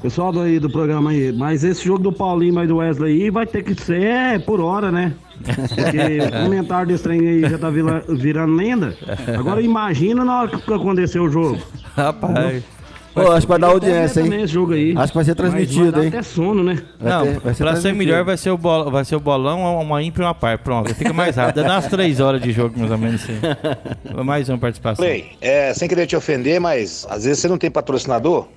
Pessoal aí do programa aí, mas esse jogo do Paulinho e do Wesley aí vai ter que ser por hora, né? Porque [laughs] o comentário desse trem aí já tá virando lenda. Agora imagina na hora que aconteceu o jogo. Rapaz. Pô, acho que vai dar audiência, hein? Esse jogo aí. Acho que vai ser transmitido, vai hein? até sono, né? Vai Não, ter, vai ser pra ser melhor vai ser, o bolão, vai ser o bolão, uma ímpar e uma par. Pronto, fica mais rápido. Dá umas três horas de jogo, mais ou menos. Assim. [laughs] Mais uma participação. Play, é, sem querer te ofender, mas às vezes você não tem patrocinador.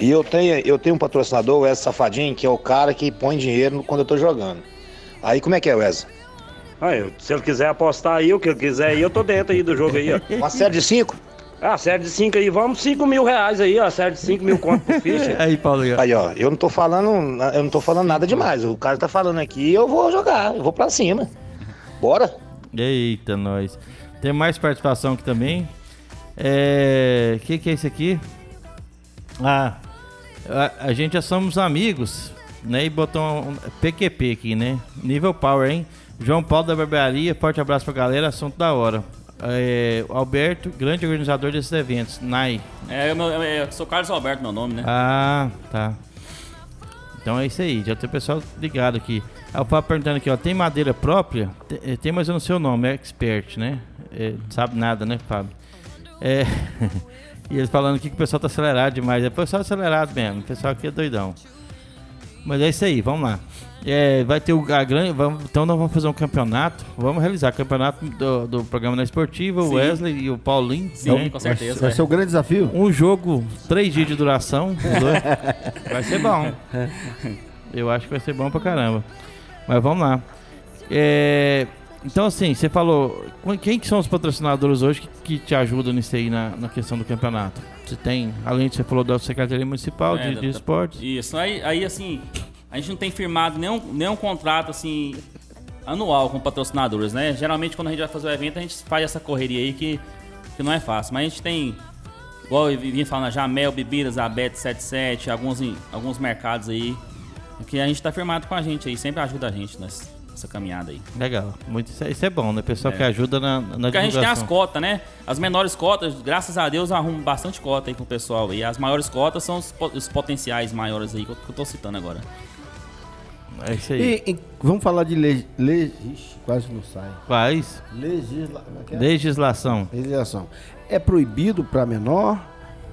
E eu tenho, eu tenho um patrocinador, o Wes Safadinho, que é o cara que põe dinheiro quando eu tô jogando. Aí como é que é, Wes? Ah, se ele quiser apostar aí, o que ele quiser aí, eu tô dentro aí do jogo aí, ó. [laughs] Uma série de cinco? Ah, série de 5 aí, vamos 5 mil reais aí, ó. Série de 5 mil conto por ficha. [laughs] aí, Paulinho. Aí, ó, eu não tô falando, eu não tô falando nada demais. O cara tá falando aqui eu vou jogar, eu vou pra cima. Bora? Eita, nós. Tem mais participação aqui também. É. O que, que é isso aqui? Ah, a, a, gente já somos amigos, né? E botou um, um PQP aqui, né? Nível Power, hein? João Paulo da Barbearia, forte abraço pra galera, assunto da hora. É, Alberto, grande organizador desses eventos, NAI. É, eu, eu, eu, sou Carlos Alberto, meu nome, né? Ah, tá. Então é isso aí, já tem o pessoal ligado aqui. Ah, o Fábio perguntando aqui, ó, tem madeira própria? Tem, eh, tem mas eu não sei o nome, é expert, né? É, sabe nada, né, Fábio? É. [laughs] E eles falando aqui que o pessoal tá acelerado demais. É o pessoal acelerado mesmo. O pessoal aqui é doidão. Mas é isso aí, vamos lá. É, vai ter o, a grande. Vamos, então nós vamos fazer um campeonato. Vamos realizar o campeonato do, do programa na esportiva, o Wesley e o Paulinho. Sim, né? com certeza. Vai, vai ser o grande desafio. Um jogo, três dias de duração. [laughs] vai ser bom. Eu acho que vai ser bom pra caramba. Mas vamos lá. É, então, assim, você falou. Quem que são os patrocinadores hoje que, que te ajudam nisso aí na, na questão do campeonato? Você tem, além de você falou da Secretaria Municipal é, de, da, de Esportes? Isso, aí, aí assim, a gente não tem firmado nenhum, nenhum contrato assim anual com patrocinadores, né? Geralmente quando a gente vai fazer o evento, a gente faz essa correria aí que, que não é fácil. Mas a gente tem, igual eu vim falando já, Mel Bebidas, a Bet77, alguns, alguns mercados aí, que a gente tá firmado com a gente aí, sempre ajuda a gente, nós essa caminhada aí. Legal. Muito, isso, é, isso é bom, né? Pessoal é. que ajuda na, na Porque a gente tem as cotas, né? As menores cotas, graças a Deus, arrumo bastante cota aí com o pessoal. E as maiores cotas são os, os potenciais maiores aí que eu, que eu tô citando agora. É isso aí. E, e vamos falar de lei. Le, ixi, quase não sai. Quais? Legisla, é é? Legislação. Legislação. É proibido para menor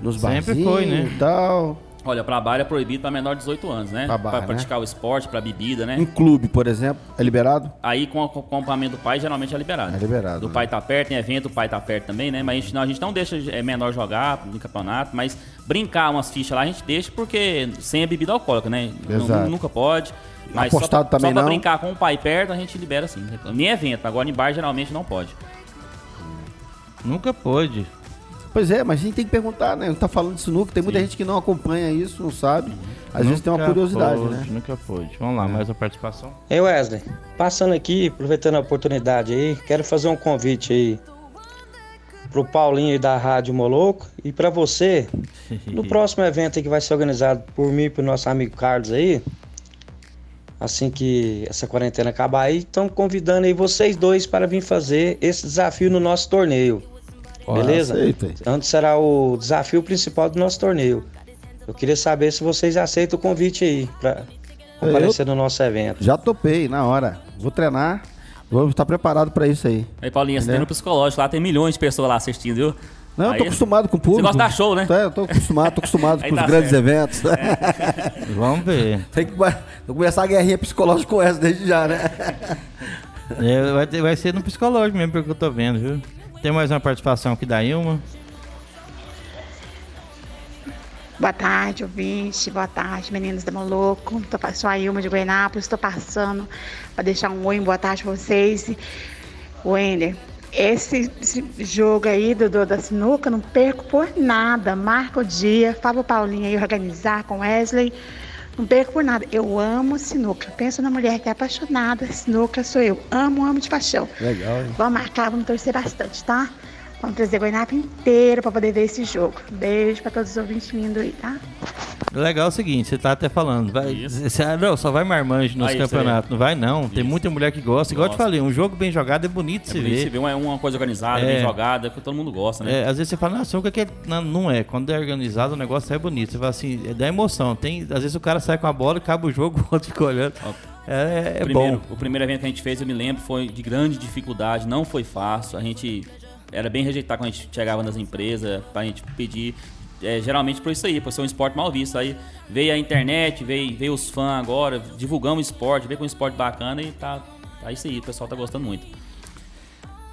nos Sempre foi, né? e tal. Olha, para bar é proibido para menor de 18 anos, né? Para né? praticar né? o esporte, para bebida, né? Em clube, por exemplo, é liberado? Aí com o acompanhamento do pai, geralmente é liberado. É liberado. Do né? pai tá perto, em evento, o pai tá perto também, né? Mas a gente não, a gente não deixa é, menor jogar no campeonato, mas brincar umas fichas lá a gente deixa porque sem a bebida alcoólica, né? Exato. nunca pode. Mas Apostado só pra, também só pra não. brincar com o pai perto, a gente libera sim. Nem evento, agora em bar geralmente não pode. Nunca pôde. Pois é, mas a gente tem que perguntar, né? Não tá falando de sinuca, tem muita Sim. gente que não acompanha isso, não sabe. Às nunca vezes tem uma curiosidade, pôde, né? Nunca pôde. Vamos lá, é. mais uma participação. Ei Wesley, passando aqui, aproveitando a oportunidade aí, quero fazer um convite aí pro Paulinho aí da Rádio Moloco e para você, no [laughs] próximo evento aí que vai ser organizado por mim e pro nosso amigo Carlos aí, assim que essa quarentena acabar aí, estão convidando aí vocês dois para vir fazer esse desafio no nosso torneio. Beleza? Aceita. Onde será o desafio principal do nosso torneio. Eu queria saber se vocês aceitam o convite aí para comparecer no nosso evento. Já topei, na hora. Vou treinar. Vou estar preparado para isso aí. Aí, Paulinho, você tem no psicológico lá, tem milhões de pessoas lá assistindo, viu? Não, eu tô acostumado com o público. Você gosta da show, né? É, eu tô acostumado, tô acostumado [laughs] com os tá grandes certo. eventos. É. [laughs] Vamos ver. Tem que começar a guerrinha psicológica com essa desde já, né? É, vai, ter, vai ser no psicológico mesmo, pelo que eu tô vendo, viu? Tem mais uma participação aqui da Ilma. Boa tarde, ouvinte. Boa tarde, meninos da Moloco. Tô, sou a Ilma de Goianápolis. Estou passando para deixar um oi, boa tarde para vocês. Wender, esse, esse, jogo aí do, do, da sinuca, não perco por nada. Marca o dia, Fábio Paulinho aí organizar com Wesley. Não perco por nada. Eu amo sinuca. Penso na mulher que é apaixonada. Sinuca sou eu. Amo, amo de paixão. Legal, hein? Vamos marcar, vamos torcer bastante, tá? Vamos trazer Goiânia inteiro para poder ver esse jogo. Beijo para todos os ouvintes vindo aí, tá? Legal é o seguinte, você tá até falando, vai, você, não, só vai marmanjo nos campeonatos, não vai não, tem muita mulher que gosta, igual eu te falei, um jogo bem jogado é bonito é se ver. se ver, é uma coisa organizada, é, bem jogada, que todo mundo gosta, né? É, às vezes você fala, o que é, não, não é, quando é organizado o negócio é bonito, você fala assim, é da emoção, tem, às vezes o cara sai com a bola, acaba o jogo, [laughs] o outro fica olhando. É, é primeiro, bom. O primeiro evento que a gente fez, eu me lembro, foi de grande dificuldade, não foi fácil. A gente era bem rejeitado quando a gente chegava nas empresas pra gente pedir. É, geralmente por isso aí, por ser um esporte mal visto. Aí veio a internet, veio, veio os fãs agora, divulgamos o esporte, veio com um esporte bacana e tá, tá isso aí, o pessoal tá gostando muito.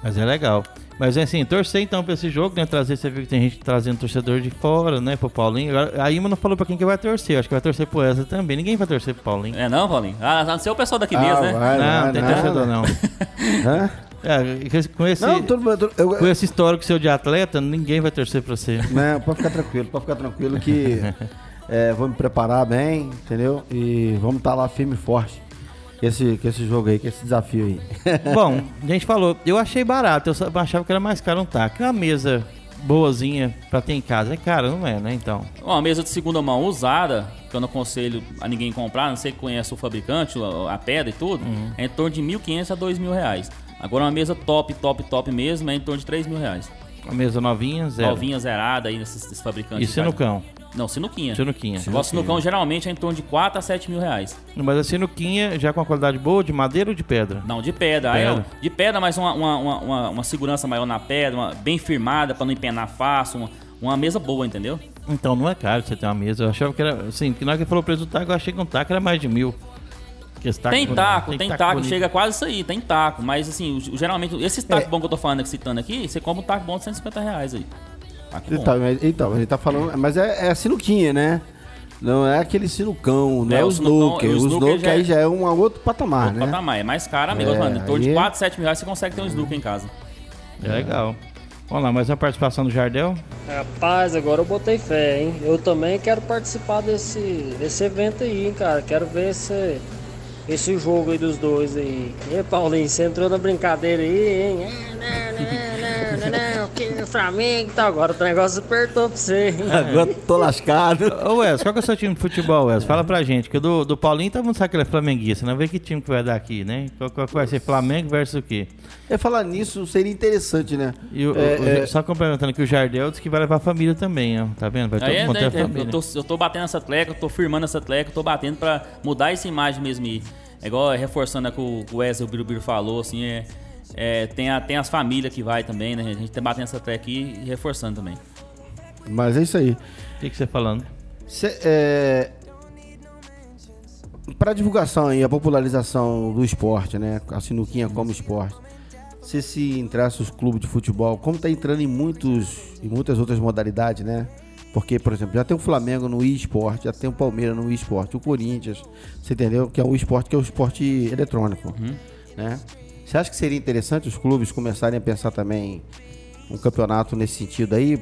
Mas é legal. Mas assim, torcer então pra esse jogo, né? Trazer, você viu que tem gente trazendo torcedor de fora, né? Pro Paulinho. Agora, a Ima não falou pra quem que vai torcer. Acho que vai torcer pro Essa também. Ninguém vai torcer pro Paulinho. É não, Paulinho? Ah, não ser o pessoal daqui ah, mesmo, né? Vai, não, não tem torcedor não. É, com esse, não, eu, com esse histórico seu de atleta, ninguém vai torcer pra você. Não, pode ficar tranquilo, pode ficar tranquilo que [laughs] é, vou me preparar bem, entendeu? E vamos estar tá lá firme e forte com esse, com esse jogo aí, com esse desafio aí. [laughs] Bom, a gente falou, eu achei barato, eu achava que era mais caro um taco. Uma mesa boazinha pra ter em casa é cara, não é, né? Então. Uma mesa de segunda mão usada, que eu não aconselho a ninguém comprar, não sei que conhece o fabricante, a, pedra e tudo, uhum. é em torno de 1.500 a 2.000 reais. Agora uma mesa top, top, top mesmo é em torno de 3 mil reais. Uma mesa novinha, zero. Novinha, zerada aí nesses, nesses fabricantes. E sinucão? Não, sinuquinha. Sinuquinha. O sinucão geralmente é em torno de 4 a 7 mil reais. Mas a sinuquinha já com a qualidade boa, de madeira ou de pedra? Não, de pedra. pedra. Aí, de pedra, mas uma, uma, uma, uma, segurança maior na pedra, uma, bem firmada para não empenar fácil, uma, uma mesa boa, entendeu? Então não é caro você ter uma mesa. Eu achava que era. Assim, que na hora que falou o preço do taco, eu achei que um taco era mais de mil. Taco tem taco, tem, tem taco, taco chega quase isso aí, tem taco. Mas assim, geralmente, esses tacos é. bons que eu tô falando, citando aqui, você compra um taco bom de 150 reais aí. Então, mas, então, a gente tá falando. Mas é, é sinuquinha, né? Não é aquele sinucão, não é, é o snooker. O snooker, já aí é já é um outro patamar, outro né? patamar, é mais caro, amigo. É, falando, em torno de 4, 7 mil reais você consegue ter um snooker em casa. É legal. Vamos lá, mais uma participação do Jardel. Rapaz, agora eu botei fé, hein? Eu também quero participar desse, desse evento aí, hein, cara. Quero ver esse, esse jogo aí dos dois aí. E Paulinho, você entrou na brincadeira aí, hein? Não, não, não, não, não, Flamengo, Flamengo e tal. Agora o negócio apertou pra você. hein? Agora tô lascado. Ô Wes, qual que é o seu time de futebol, Wes? Fala pra gente, que o do, do Paulinho todo mundo sabe que ele é flamenguista, não vê que time que vai dar aqui, né? Qual, qual que vai ser Flamengo versus o quê? É falar nisso seria interessante, né? E o- É, o- é, Só complementando que o Jardel disse que vai levar a família também, ó. Tá vendo? Vai todo é, mundo ter né, a família. eu, tô, eu tô batendo essa tecla, eu tô firmando essa tecla, eu tô batendo pra mudar essa imagem mesmo. aí. É igual é, reforçando a que o o Wesley, o Birubiru falou, assim, é, é, tem, a, tem as famílias que vai também, né? A gente tá batendo essa tecla aqui e reforçando também. Mas é isso aí. O que, que você tá falando? Cê, é, para divulgação e a popularização do esporte, né? A sinuquinha como esporte. Se se entrasse os clubes de futebol, como tá entrando em muitos em muitas outras modalidades, né? Porque, por exemplo, já tem o Flamengo no eSport, já tem o Palmeiras no eSport, o Corinthians, você entendeu? Que é o esporte que é o esporte eletrônico, né? Você acha que seria interessante os clubes começarem a pensar também um campeonato nesse sentido aí,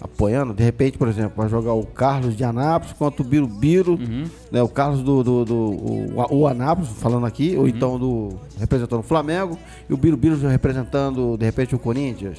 apoiando? De repente, por exemplo, vai jogar o Carlos de Anápolis contra o Birubiru, né? O Carlos do, do, do- o, o Anápolis, falando aqui, ou então do representando o Flamengo, e o Birubiru representando, de repente, o Corinthians.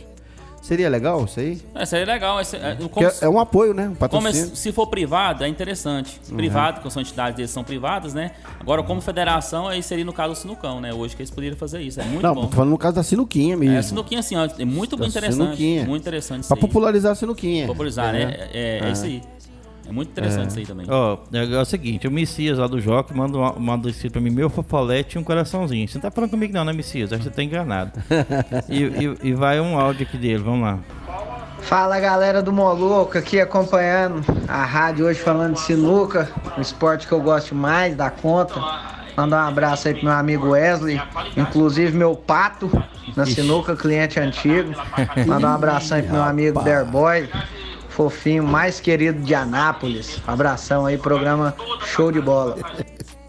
Seria legal isso aí? É, seria legal. esse- é, como é um apoio, né? Um Como patrocínio. é- se for privado, é interessante. Privado, que são entidades deles são privadas, né? Agora, como federação, aí seria no caso do Sinucão, né? Hoje que eles poderiam fazer isso. É muito Não, bom. tô falando no caso da sinuquinha mesmo. É, sinuquinha, assim, ó, é muito Da interessante. sinuquinha. Muito interessante Pra popularizar a sinuquinha. Popularizar, né? entendeu? É, é, é isso aí. É muito interessante isso aí também. Ó, é, é o seguinte, o Messias lá do Joque manda, um- manda escrito pra mim, meu fofolete e um coraçãozinho. Você não tá falando comigo não, né, Messias? Acho que você tá enganado. [laughs] e, e- e vai um áudio aqui dele, vamos lá. Fala galera do Moloco aqui acompanhando a rádio hoje falando de sinuca, um esporte que eu gosto mais da conta. Mandar um abraço aí pro meu amigo Wesley, inclusive meu pato na sinuca, cliente antigo. Mandar um abração aí pro meu amigo Derboy, fofinho, mais querido de Anápolis. Abração aí, programa show de bola.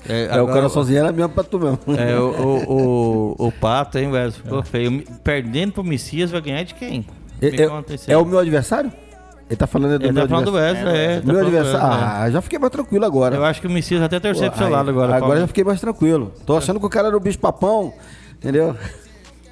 É, o coraçãozinho era mesmo pra tu mesmo. É, o, [laughs] o, o, o Pato, hein, Wesley? Ficou feio. Perdendo pro Messias, vai ganhar de quem? É, é- é o meu adversário? Ele tá falando do Ele meu tá falando do adversário. Wesley, é. tá meu do adversário. Wesley, Ah, já fiquei mais tranquilo agora. Eu acho que o Messias até torcer Pô, pro seu lado agora. Agora já fiquei mais tranquilo. Tô achando que o cara era o bicho papão, entendeu?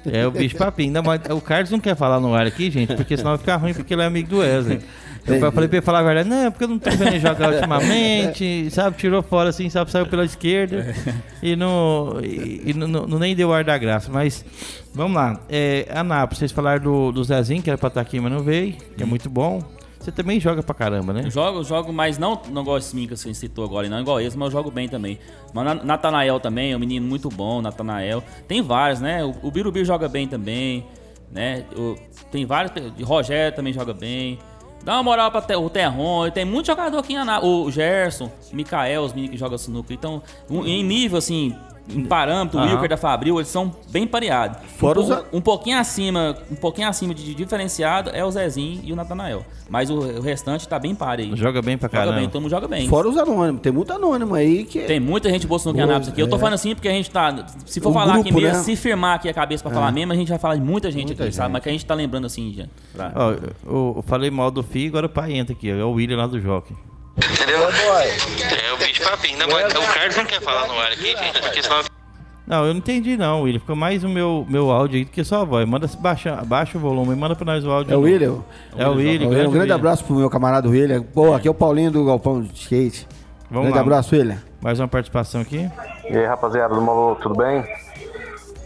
É o bicho papinho. Não, mas o Carlos não quer falar no ar aqui, gente, porque senão vai ficar ruim, porque ele é amigo do Wesley. Eu falei pra ele falar a verdade, não, porque eu não tô vendo ele jogar ultimamente, sabe? Tirou fora assim, sabe? Saiu pela esquerda e não, e, e não, não- nem deu ar da graça. Mas vamos lá. É, Anápolis, vocês falaram do, do Zezinho, que era pra estar aqui, mas não veio, que é muito bom. Você também joga pra caramba, né? Jogo, jogo, mas não, não igual esse menino que você citou agora, não igual esse, mas eu jogo bem também. Mas Na- Natanael também, é um menino muito bom, Natanael. Tem vários, né? O, o Birubiru joga bem também, né? O- tem vários, o Rogério também joga bem. Dá uma moral pra Te- o Terron, tem muito jogador aqui em Aná, o Gerson, Mikael, os meninos que jogam sinuca. Então, um- em nível assim, em parâmetro, o Aham. Wilker da Fabril, eles são bem pareados. Fora um, os um pouquinho acima, um pouquinho acima de diferenciado é o Zezinho e o Natanael. Mas o, o restante tá bem pare aí. Joga bem pra Joga caramba. bem, todo mundo joga bem. Fora os anônimos. Tem muito anônimo aí que. Tem muita gente boa no aqui. Eu tô é. falando assim porque a gente tá. Se for Um falar aqui grupo, mesmo, né? se firmar aqui a cabeça pra falar mesmo, a gente vai falar de muita gente Muita aqui, sabe? gente. Mas que a gente tá lembrando assim já. pra- Ó, eu, eu falei mal do Fih, agora o pai entra aqui, é o William lá do Jockey. Entendeu? É o bicho papinho. Não, mas o Carlos não quer falar no ar aqui, gente, porque senão Não, eu não entendi não, William. Ficou mais o meu, meu áudio aí do que só a voz. Manda baixa, baixa o volume e manda pra nós o áudio. É o. William? É o William. Um grande abraço pro meu camarada William. Pô, aqui é o Paulinho do Galpão de Skate. Vamos grande lá. abraço, William. Mais uma participação aqui. E aí, rapaziada do Maluco, tudo bem?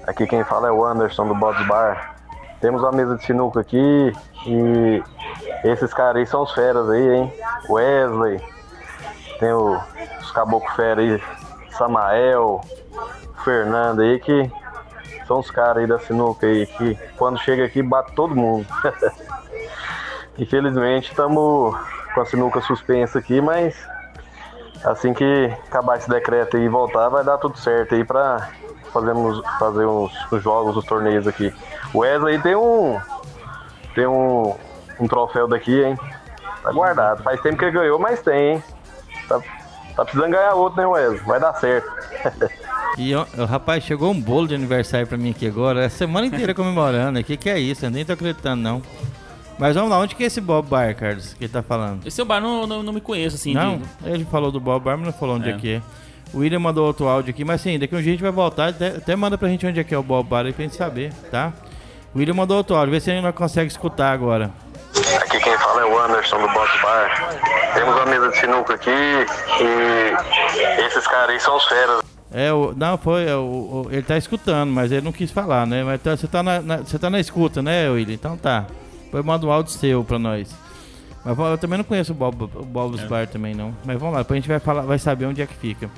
Aqui quem fala é o Anderson do Bods Bar. Temos uma mesa de sinuca aqui e esses caras aí são os feras aí, hein? Wesley, tem o- os caboclos fera aí, Samael, Fernando aí, que são os caras aí da sinuca aí, que quando chega aqui bate todo mundo. [laughs] Infelizmente estamos com a sinuca suspensa aqui, mas Assim que acabar esse decreto e voltar, vai dar tudo certo aí pra fazermos, fazer uns, os jogos, os torneios aqui. O Wesley tem um. Tem um, um troféu daqui, hein? Tá guardado. Faz tempo que ele ganhou, mas tem, hein? Tá, tá precisando ganhar outro, né, Wesley? Vai dar certo. [laughs] E, ó, rapaz, chegou um bolo de aniversário pra mim aqui agora. A semana inteira comemorando. O que, que é isso? Eu nem tô acreditando, não. Mas vamos lá, onde que é esse Bob Bar, Carlos, que ele tá falando? Esse é o bar não, não, não me conheço, assim. Não, de- ele falou do Bob Bar, mas não falou onde é. É. que é. O William mandou outro áudio aqui, mas sim, daqui um dia a gente vai voltar. Até, até manda pra gente onde é que é o Bob Bar aí pra gente saber, tá? O William mandou outro áudio, vê se ele não consegue escutar agora. Aqui quem fala é o Anderson do Box Bar. Temos uma mesa de sinuca aqui e esses caras aí são os feras. É, o, não, foi, é, o, o- ele tá escutando, mas ele não quis falar, né? Mas tá- você tá na, na- você tá na escuta, né, William? Então tá. Depois manda um áudio seu pra nós. Mas eu também não conheço o Bob, o Bob's Bar também, não. Mas vamos lá, depois a gente vai, falar, vai saber onde é que fica.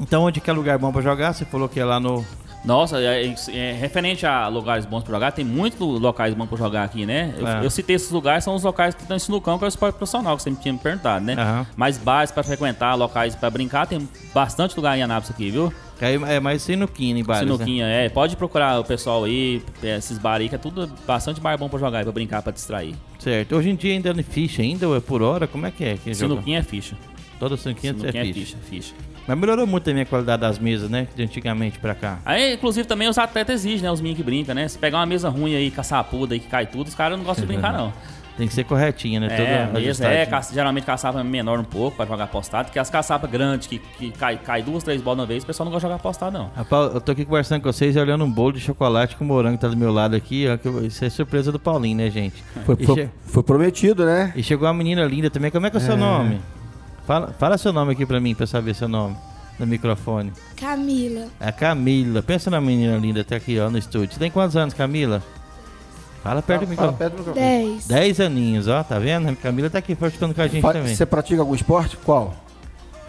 Então, onde que é lugar bom pra jogar? Você falou que é lá no... Nossa, é, é- é referente a lugares bons pra jogar, tem muitos locais bons pra jogar aqui, né? Eu, É. eu citei esses lugares, são os locais que estão em Sinucão, que é o esporte profissional, que você me tinha me perguntado, né? Aham. Mas bares pra frequentar, locais pra brincar, tem bastante lugar em Anápolis aqui, viu? Aí é mais sinuquinha em bares, né? Sinuquinha, é. Pode procurar o pessoal aí, é, esses bares aí, que é tudo bastante bar bom pra jogar aí, pra brincar, pra distrair. Certo. Hoje em dia ainda é ficha ainda ou é por hora? Como é que é? Que joga? Sinuquinha é ficha. Toda sinuquinha, Sinuquinha é é ficha. ficha, ficha. Mas melhorou muito também a qualidade das mesas, né? De antigamente pra cá. Aí, inclusive, também os atletas exigem, né? Os meninos que brincam, né? Se pegar uma mesa ruim aí, caçapuda aí, que cai tudo, os caras não gostam de brincar, não. Tem que ser corretinha, né? É, Toda mesa, é, ajustadinha. caça- geralmente caçapa menor um pouco pra jogar apostado, porque as caçapas grandes que, que cai, cai duas, três bolas na vez, o pessoal não gosta de jogar apostado, não. Rapaz, eu tô aqui conversando com vocês e olhando um bolo de chocolate com morango que tá do meu lado aqui. Ó, que eu- isso é surpresa do Paulinho, né, gente? Foi, pro- foi prometido, né? E chegou uma menina linda também. Como é que é o seu É. nome? Fala, fala seu nome aqui pra mim, pra eu saber seu nome no microfone. Camila. É a Camila. Pensa na menina linda até aqui, ó, no estúdio. Você tem quantos anos, Camila? Fala perto do Fala microfone. perto do microfone. Dez. Dez aninhos, ó, tá vendo? A Camila tá aqui participando com a gente Fa- também. Você pratica algum esporte? Qual?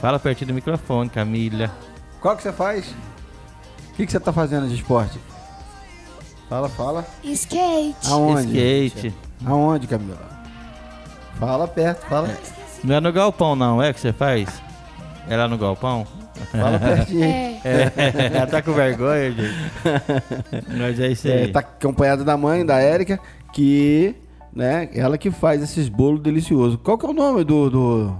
Fala pertinho do microfone, Camila. Qual que você faz? O que, que você tá fazendo de esporte? Fala, fala. Skate. Aonde? Skate. Aonde, Camila? Fala perto, fala. Não é no galpão, não, é que você faz? É lá no galpão? Fala pertinho. É. É, [laughs] ela tá com vergonha, gente. Mas é isso aí. É, tá acompanhada da mãe, da Érica, que, né, ela que faz esses bolos deliciosos. Qual que é o nome do... do...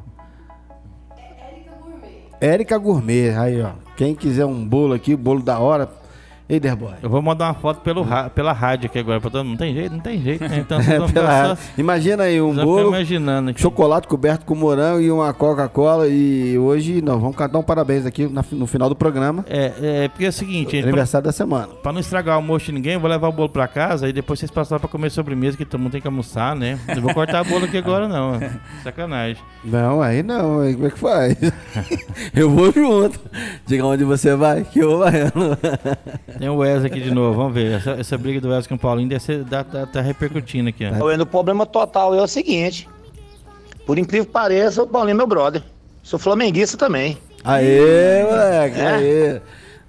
Érica Gourmet. Aí, ó. Quem quiser um bolo aqui, bolo da hora. Ei, Derboy. Eu vou mandar uma foto pelo pela rádio aqui agora pra todo mundo. Não tem jeito, não tem jeito, né? Então [laughs] vão Pela só... Imagina aí um bolo, imaginando aqui. chocolate coberto com morango e uma Coca-Cola. E hoje nós vamos cantar um parabéns aqui na- no final do programa. É, é, porque é o seguinte, pra, Aniversário da semana. pra não estragar o almoço de ninguém, eu vou levar o bolo pra casa e depois vocês passam pra comer sobremesa, que todo mundo tem que almoçar, né? Não vou cortar o bolo aqui agora, não. [laughs] Sacanagem. Não, aí não, aí como é que faz? [laughs] eu vou junto. Diga onde você vai, que eu vou. Tem o Wesley aqui de novo, vamos ver. Essa, essa briga do Wesley com o Paulinho deve ser, tá, tá, tá repercutindo aqui, ó. O problema total é o seguinte. Por incrível que pareça, o Paulinho é meu brother. Sou flamenguista também. Aê, moleque, É? aê.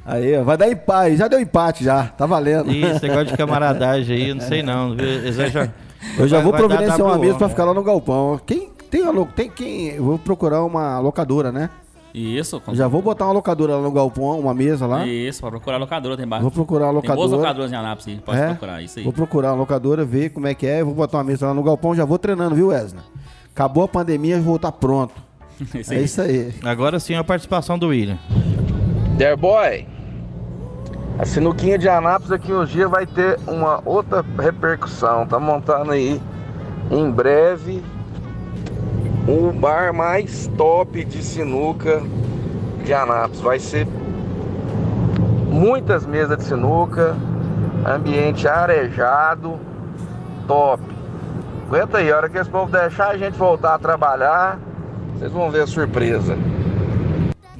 Aí, vai dar empate, já deu empate já, tá valendo. Ih, esse negócio de camaradagem aí, eu não sei não. vão já- Eu já vai- vou providenciar uma mesa pra né? ficar lá no galpão. Quem tem a tem quem? Eu vou procurar uma locadora, né? Isso, com- já vou botar uma locadora lá no galpão, uma mesa lá. Isso, pode procurar locadora, tem bar. Vou procurar a Tem boas locadora. locadoras em Anápolis, aí, pode É? procurar, isso aí. Vou procurar uma locadora, ver como é que é. Vou botar uma mesa lá no galpão, já vou treinando, viu, Wesley? Acabou a pandemia, vou estar pronto. [laughs] Isso É isso aí. Agora sim a participação do William. Derboy, a sinuquinha de Anápolis aqui um dia vai ter uma outra repercussão. Tá montando aí em breve o bar mais top de sinuca de Anápolis. Vai ser muitas mesas de sinuca, ambiente arejado, top. Aguenta aí, a hora que esse povo deixar a gente voltar a trabalhar, vocês vão ver a surpresa.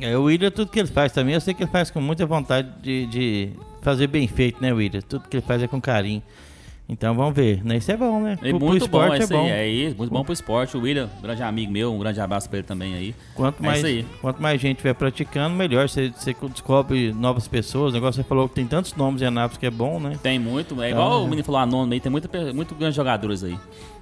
É, o William, tudo que ele faz também, eu sei que ele faz com muita vontade de, de fazer bem feito, né, William? Tudo que ele faz é com carinho. Então vamos ver, né? Isso é bom, né? É Pro- pro muito bom, esporte é, isso aí, é isso, muito bom pro esporte. O William, um grande amigo meu, um grande abraço pra ele também aí. Quanto é mais, isso aí. quanto mais gente estiver praticando, melhor. Você, você descobre novas pessoas. O negócio você falou que tem tantos nomes em Anápolis que é bom, né? Tem muito, é Então, igual é. o menino falou anônimo aí, tem muita, muito grandes jogadores aí.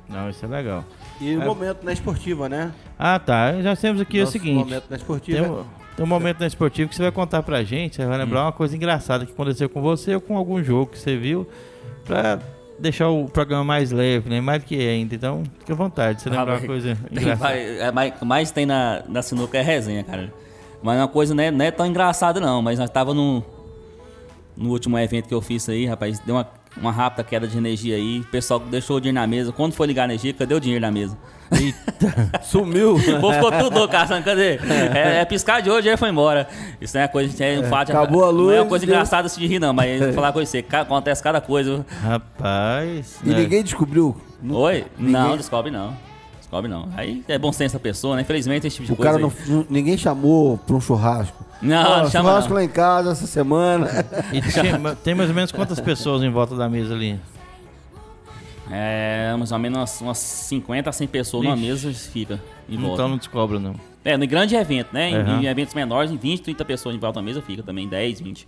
Não, isso é legal. E o É. momento na esportiva, né? Ah, tá. Já temos aqui Nosso o seguinte. momento na esportiva. Tem, um- tem um momento na esportiva que você vai contar pra gente. Você vai lembrar Hum. uma coisa engraçada que aconteceu com você ou com algum jogo que você viu. Pra deixar o programa mais leve, né? Mais do que é ainda. Então, fique à vontade. Você lembrar uma coisa [laughs] engraçada. é, mais, mais tem na, na sinuca é resenha, cara. Mas uma coisa não é, não é tão engraçada não, mas nós tava no, no último evento que eu fiz aí, rapaz, deu uma, uma rápida queda de energia aí. O pessoal deixou o dinheiro na mesa. Quando foi ligar a energia, cadê o dinheiro na mesa? Eita, sumiu. [laughs] O povo ficou tudo caçando, cadê? É, é piscar de hoje e foi embora. Isso não é coisa, é um fato. acabou a Não é uma luz, coisa deu- engraçada assim de rir, não, mas vou falar com você, acontece cada coisa. Rapaz. E ninguém descobriu. Oi? Ninguém- Não, descobre não. Descobre não. Aí é bom senso da pessoa, né? Infelizmente esse tipo de O coisa. cara não, ninguém chamou pra um churrasco. Não, não chama churrasco não. lá em casa essa semana. E tinha- tem mais ou menos quantas pessoas em volta da mesa ali? É, mais ou menos umas, umas 50 a 100 pessoas numa Ixi. mesa fica em volta. Então não descobre, não. É, no grande evento, né? Em, Aham. em eventos menores, em 20, 30 pessoas em volta da mesa fica também, 10, 20.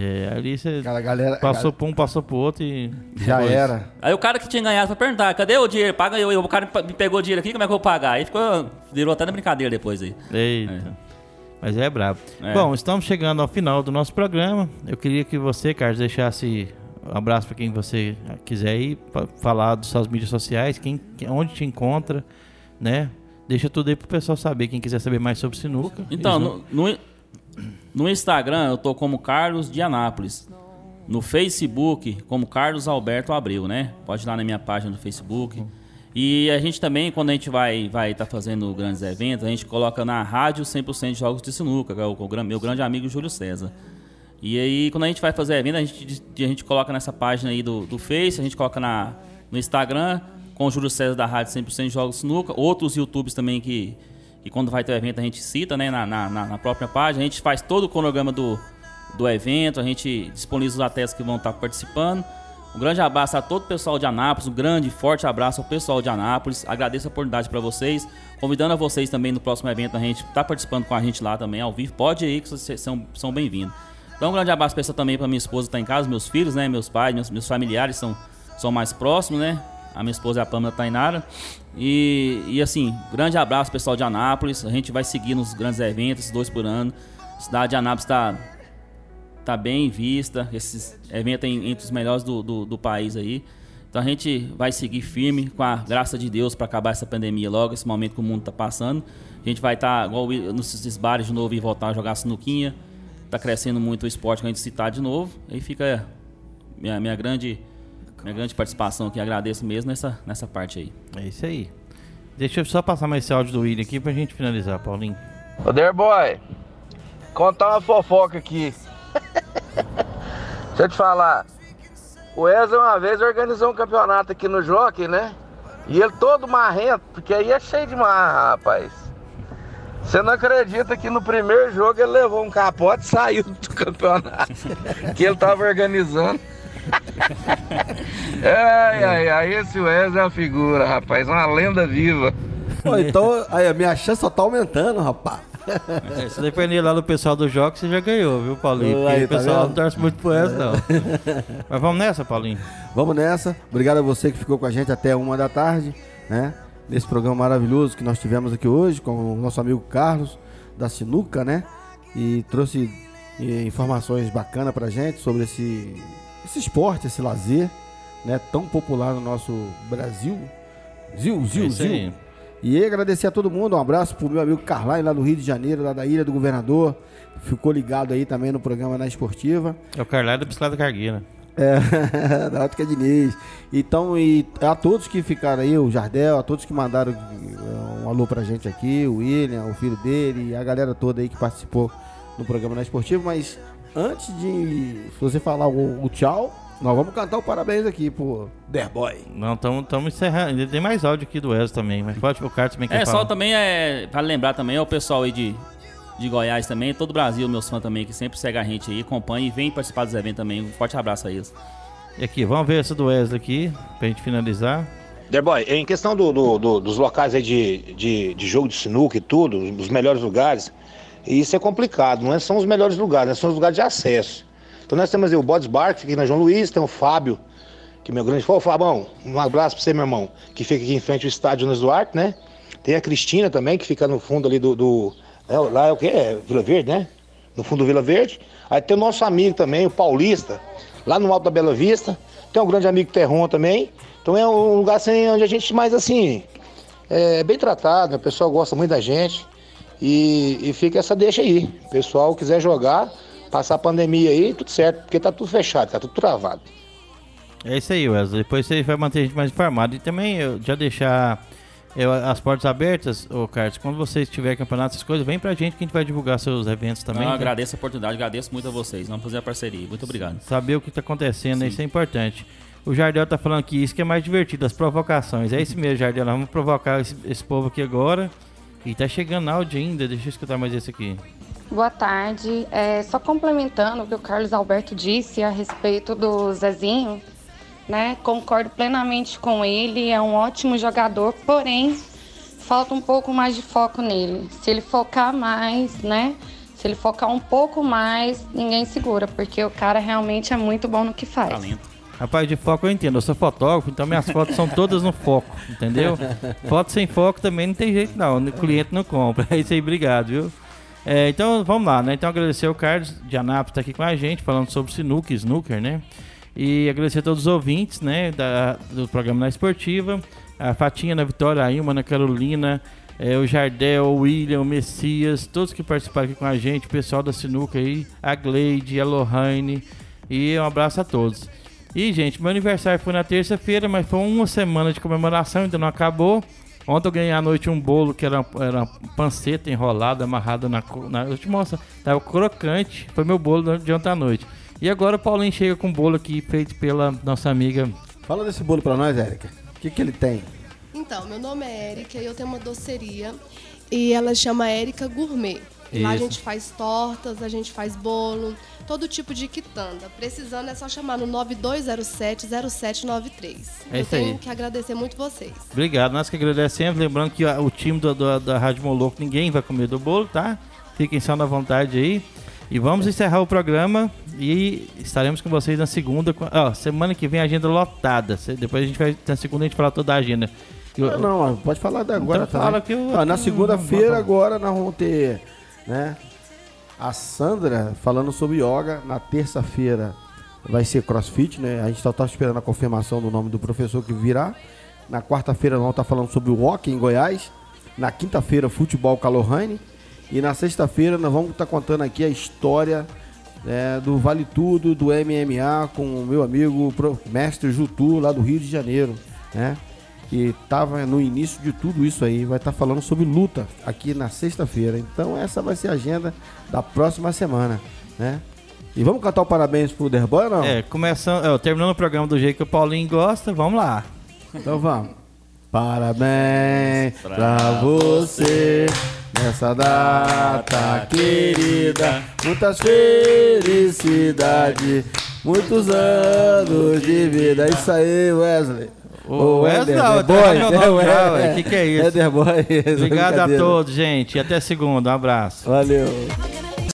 É, ali você Cara, a galera. passou por um, passou pro outro e. Já depois- era. Aí o cara que tinha ganhado foi perguntar, cadê o dinheiro? Paga eu. O cara me pegou o dinheiro aqui, como é que eu vou pagar? Aí ficou, virou até na brincadeira depois aí. Eita. Mas é brabo. É. Bom, estamos chegando ao final do nosso programa. Eu queria que você, Carlos, deixasse um abraço para quem você quiser aí, pra falar das suas mídias sociais, quem, onde te encontra, né? Deixa tudo aí pro pessoal saber, quem quiser saber mais sobre sinuca. Então, no, no, Instagram eu tô como Carlos de Anápolis. No Facebook, como Carlos Alberto Abreu, né? Pode ir lá na minha página do Facebook. E a gente também, quando a gente vai vai tá fazendo grandes eventos, a gente coloca na rádio 100% de jogos de sinuca, que é o, meu grande amigo Júlio César. E aí, quando a gente vai fazer evento, a gente, a gente coloca nessa página aí do, do Face, a gente coloca na, no Instagram, com o Júlio César da Rádio 100% de Jogos Sinuca. Outros YouTubes também que, que quando vai ter o evento a gente cita, né, na, na, na- própria página. A gente faz todo o cronograma do, do evento, a gente disponibiliza os atletas que vão estar participando. Um grande abraço a todo o pessoal de Anápolis, um grande, forte abraço ao pessoal de Anápolis. Agradeço a oportunidade para vocês, convidando a vocês também no próximo evento a gente tá participando com a gente lá também ao vivo. Pode ir que vocês são, são bem-vindos. Então um grande abraço especial também para minha esposa que tá em casa, meus filhos, né, meus pais, meus, meus familiares são, são mais próximos, né? A minha esposa é a Pamela Tainara. E, e assim, grande abraço pessoal de Anápolis. A gente vai seguir nos grandes eventos, dois por ano. A cidade de Anápolis está tá bem vista. Esse evento é entre os melhores do, do, do país aí. Então a gente vai seguir firme com a graça de Deus para acabar essa pandemia logo, esse momento que o mundo tá passando. A gente vai estar tá, igual nesses bares de novo e voltar a jogar sinuquinha. Tá crescendo muito o esporte que a gente citar de novo. Aí fica minha, minha grande minha grande participação aqui. Agradeço mesmo nessa, nessa parte aí. É isso aí. Deixa eu só passar mais esse áudio do William aqui pra gente finalizar, Paulinho. Ô, Boy, contar uma fofoca aqui. [laughs] Deixa eu te falar. O Wesley uma vez organizou um campeonato aqui no Jockey, né? E ele todo marrento, porque aí é cheio de marra, rapaz. Você não acredita que no primeiro jogo ele levou um capote e saiu [laughs] do campeonato que ele tava organizando. [laughs] ai, ai, ai, esse Wesley é uma figura, rapaz, uma lenda viva. Pô, então, aí, a minha chance só tá aumentando, rapaz. É, se depender lá do pessoal do jogo, você já ganhou, viu, Paulinho? Porque Aí, o tá pessoal vendo? não torce muito pro essa, não. [laughs] Mas vamos nessa, Paulinho? Vamos nessa. Obrigado a você que ficou com a gente até uma da tarde, né? Nesse programa maravilhoso que nós tivemos aqui hoje com o nosso amigo Carlos da Sinuca, né? E trouxe eh, informações bacanas pra gente sobre esse, esse esporte, esse lazer, né? Tão popular no nosso Brasil. Zil, zil, É zil. E agradecer a todo mundo, um abraço pro meu amigo Carlai lá do Rio de Janeiro, lá da Ilha do Governador. Ficou ligado aí também no programa na Esportiva. É o Carlai da Bicicleta Cargueira. É, [laughs] da Ótica Diniz. Então, e a todos que ficaram aí, o Jardel, a todos que mandaram eh, um alô pra gente aqui, o William, o filho dele, e a galera toda aí que participou no programa na Esportiva. Mas antes de você falar o, o tchau, nós vamos cantar o parabéns aqui pro Derboy. Não, estamos encerrando. Ainda tem mais áudio aqui do Wesley também, mas pode o Carlos também quer É, falar. só também é. Vale lembrar também, é o pessoal aí de, de Goiás também, todo o Brasil, meus fãs também, que sempre segue a gente aí, acompanha e vem participar dos eventos também. Um forte abraço a eles. E aqui, vamos ver essa do Wesley aqui, pra gente finalizar. Derboy, em questão do- do- do- dos locais aí de, de, de jogo de sinuca e tudo, os melhores lugares, isso é complicado, não é- são os melhores lugares, né? são os lugares de acesso. Então nós temos aí o Bodes Bar, que fica aqui na João Luiz, tem o Fábio, que é meu grande fã, Ô, Fabão, um abraço pra você, meu irmão, que fica aqui em frente ao estádio Jonas Duarte, né? Tem a Cristina também, que fica no fundo ali do. do é, lá é o que? É Vila Verde, né? No fundo do Vila Verde. Aí tem o nosso amigo também, o Paulista, lá no Alto da Bela Vista. Tem um grande amigo Terron também. Então é um lugar assim, onde a gente mais assim. É bem tratado, né? o pessoal gosta muito da gente. E, e fica essa deixa aí. O pessoal quiser jogar, passar a pandemia aí, tudo certo, porque tá tudo fechado, tá tudo travado. É isso aí, Wesley. Depois você vai manter a gente mais informado. E também eu já deixar eu, as portas abertas, ô Carlos, quando você tiver campeonato, essas coisas, vem pra gente que a gente vai divulgar seus eventos também. Não, né? agradeço a oportunidade, agradeço muito a vocês. Vamos fazer a parceria. Muito obrigado. Saber o que tá acontecendo, Sim. isso é importante. O Jardel tá falando que isso que é mais divertido, as provocações. É isso mesmo, Jardel. Nós vamos provocar esse, esse povo aqui agora. E tá chegando áudio ainda. Deixa eu escutar mais esse aqui. Boa tarde. É, só complementando o que o Carlos Alberto disse a respeito do Zezinho, né? Concordo plenamente com ele, é um ótimo jogador, porém falta um pouco mais de foco nele. Se ele focar mais, né? Se ele focar um pouco mais, ninguém segura, porque o cara realmente é muito bom no que faz. Talento. Rapaz, de foco eu entendo. Eu sou fotógrafo, então minhas fotos são todas no foco, entendeu? [laughs] Foto sem foco também não tem jeito, não. O cliente não compra. [laughs] É isso aí, obrigado, viu? É, então vamos lá, né? Então agradecer o Carlos de Anápolis tá aqui com a gente, falando sobre sinuca e snooker, né? E agradecer a todos os ouvintes, né? Da, do programa Na Esportiva. A Fatinha na Vitória, a Ilma na Carolina, é, o Jardel, o William, o Messias, todos que participaram aqui com a gente, o pessoal da Sinuca aí, a Gleide, a Lohane. E um abraço a todos. E, gente, meu aniversário foi na terça-feira, mas foi uma semana de comemoração, ainda não acabou. Ontem eu ganhei à noite um bolo que era, era uma panceta enrolada, amarrada na, na. Eu te mostro, tava crocante. Foi meu bolo de ontem à noite. E agora o Paulinho chega com um bolo aqui feito pela nossa amiga. Fala desse bolo pra nós, Érica. O que, que ele tem? Então, meu nome é Érica e eu tenho uma doceria e ela chama Érica Gourmet. E lá a Isso. gente faz tortas, a gente faz bolo, todo tipo de quitanda. Precisando é só chamar no 9207-0793. É eu isso tenho aí. que agradecer muito vocês. Obrigado, nós que agradecemos. Lembrando que ó, o time do, do- da Rádio Moloco, ninguém vai comer do bolo, tá? Fiquem só na vontade aí. E vamos encerrar o programa e estaremos com vocês na segunda. Ó, semana que vem agenda lotada. Depois a gente vai, na segunda a gente falar toda a agenda. Eu- Não, não, ó, pode falar da agora Então também. fala que eu- Ó, na segunda-feira agora nós vamos ter, né, a Sandra falando sobre yoga. Na terça-feira vai ser crossfit, né? A gente só tá esperando a confirmação do nome do professor que virá. Na quarta-feira nós vamos estar falando sobre o hockey em Goiás. Na quinta-feira, futebol Calohane. E na sexta-feira nós vamos estar contando aqui a história né, do Vale Tudo, do MMA, com o meu amigo mestre Jutu, lá do Rio de Janeiro, né? Que estava no início de tudo isso aí, vai estar falando sobre luta aqui na sexta-feira. Então essa vai ser a agenda da próxima semana, né? E vamos cantar o parabéns pro Derboy ou não? É, começando, ó, terminando o programa do jeito que o Paulinho gosta, vamos lá. Então vamos. Parabéns pra você nessa data querida. Muitas felicidades, muitos anos de vida. É isso aí, Wesley. Ô, Wesley, não, Ederboy, tá nome [laughs] é, é, ué. Que que é isso? Ederboy, [laughs] Obrigado a todos, gente. Até segunda. Um abraço. Valeu.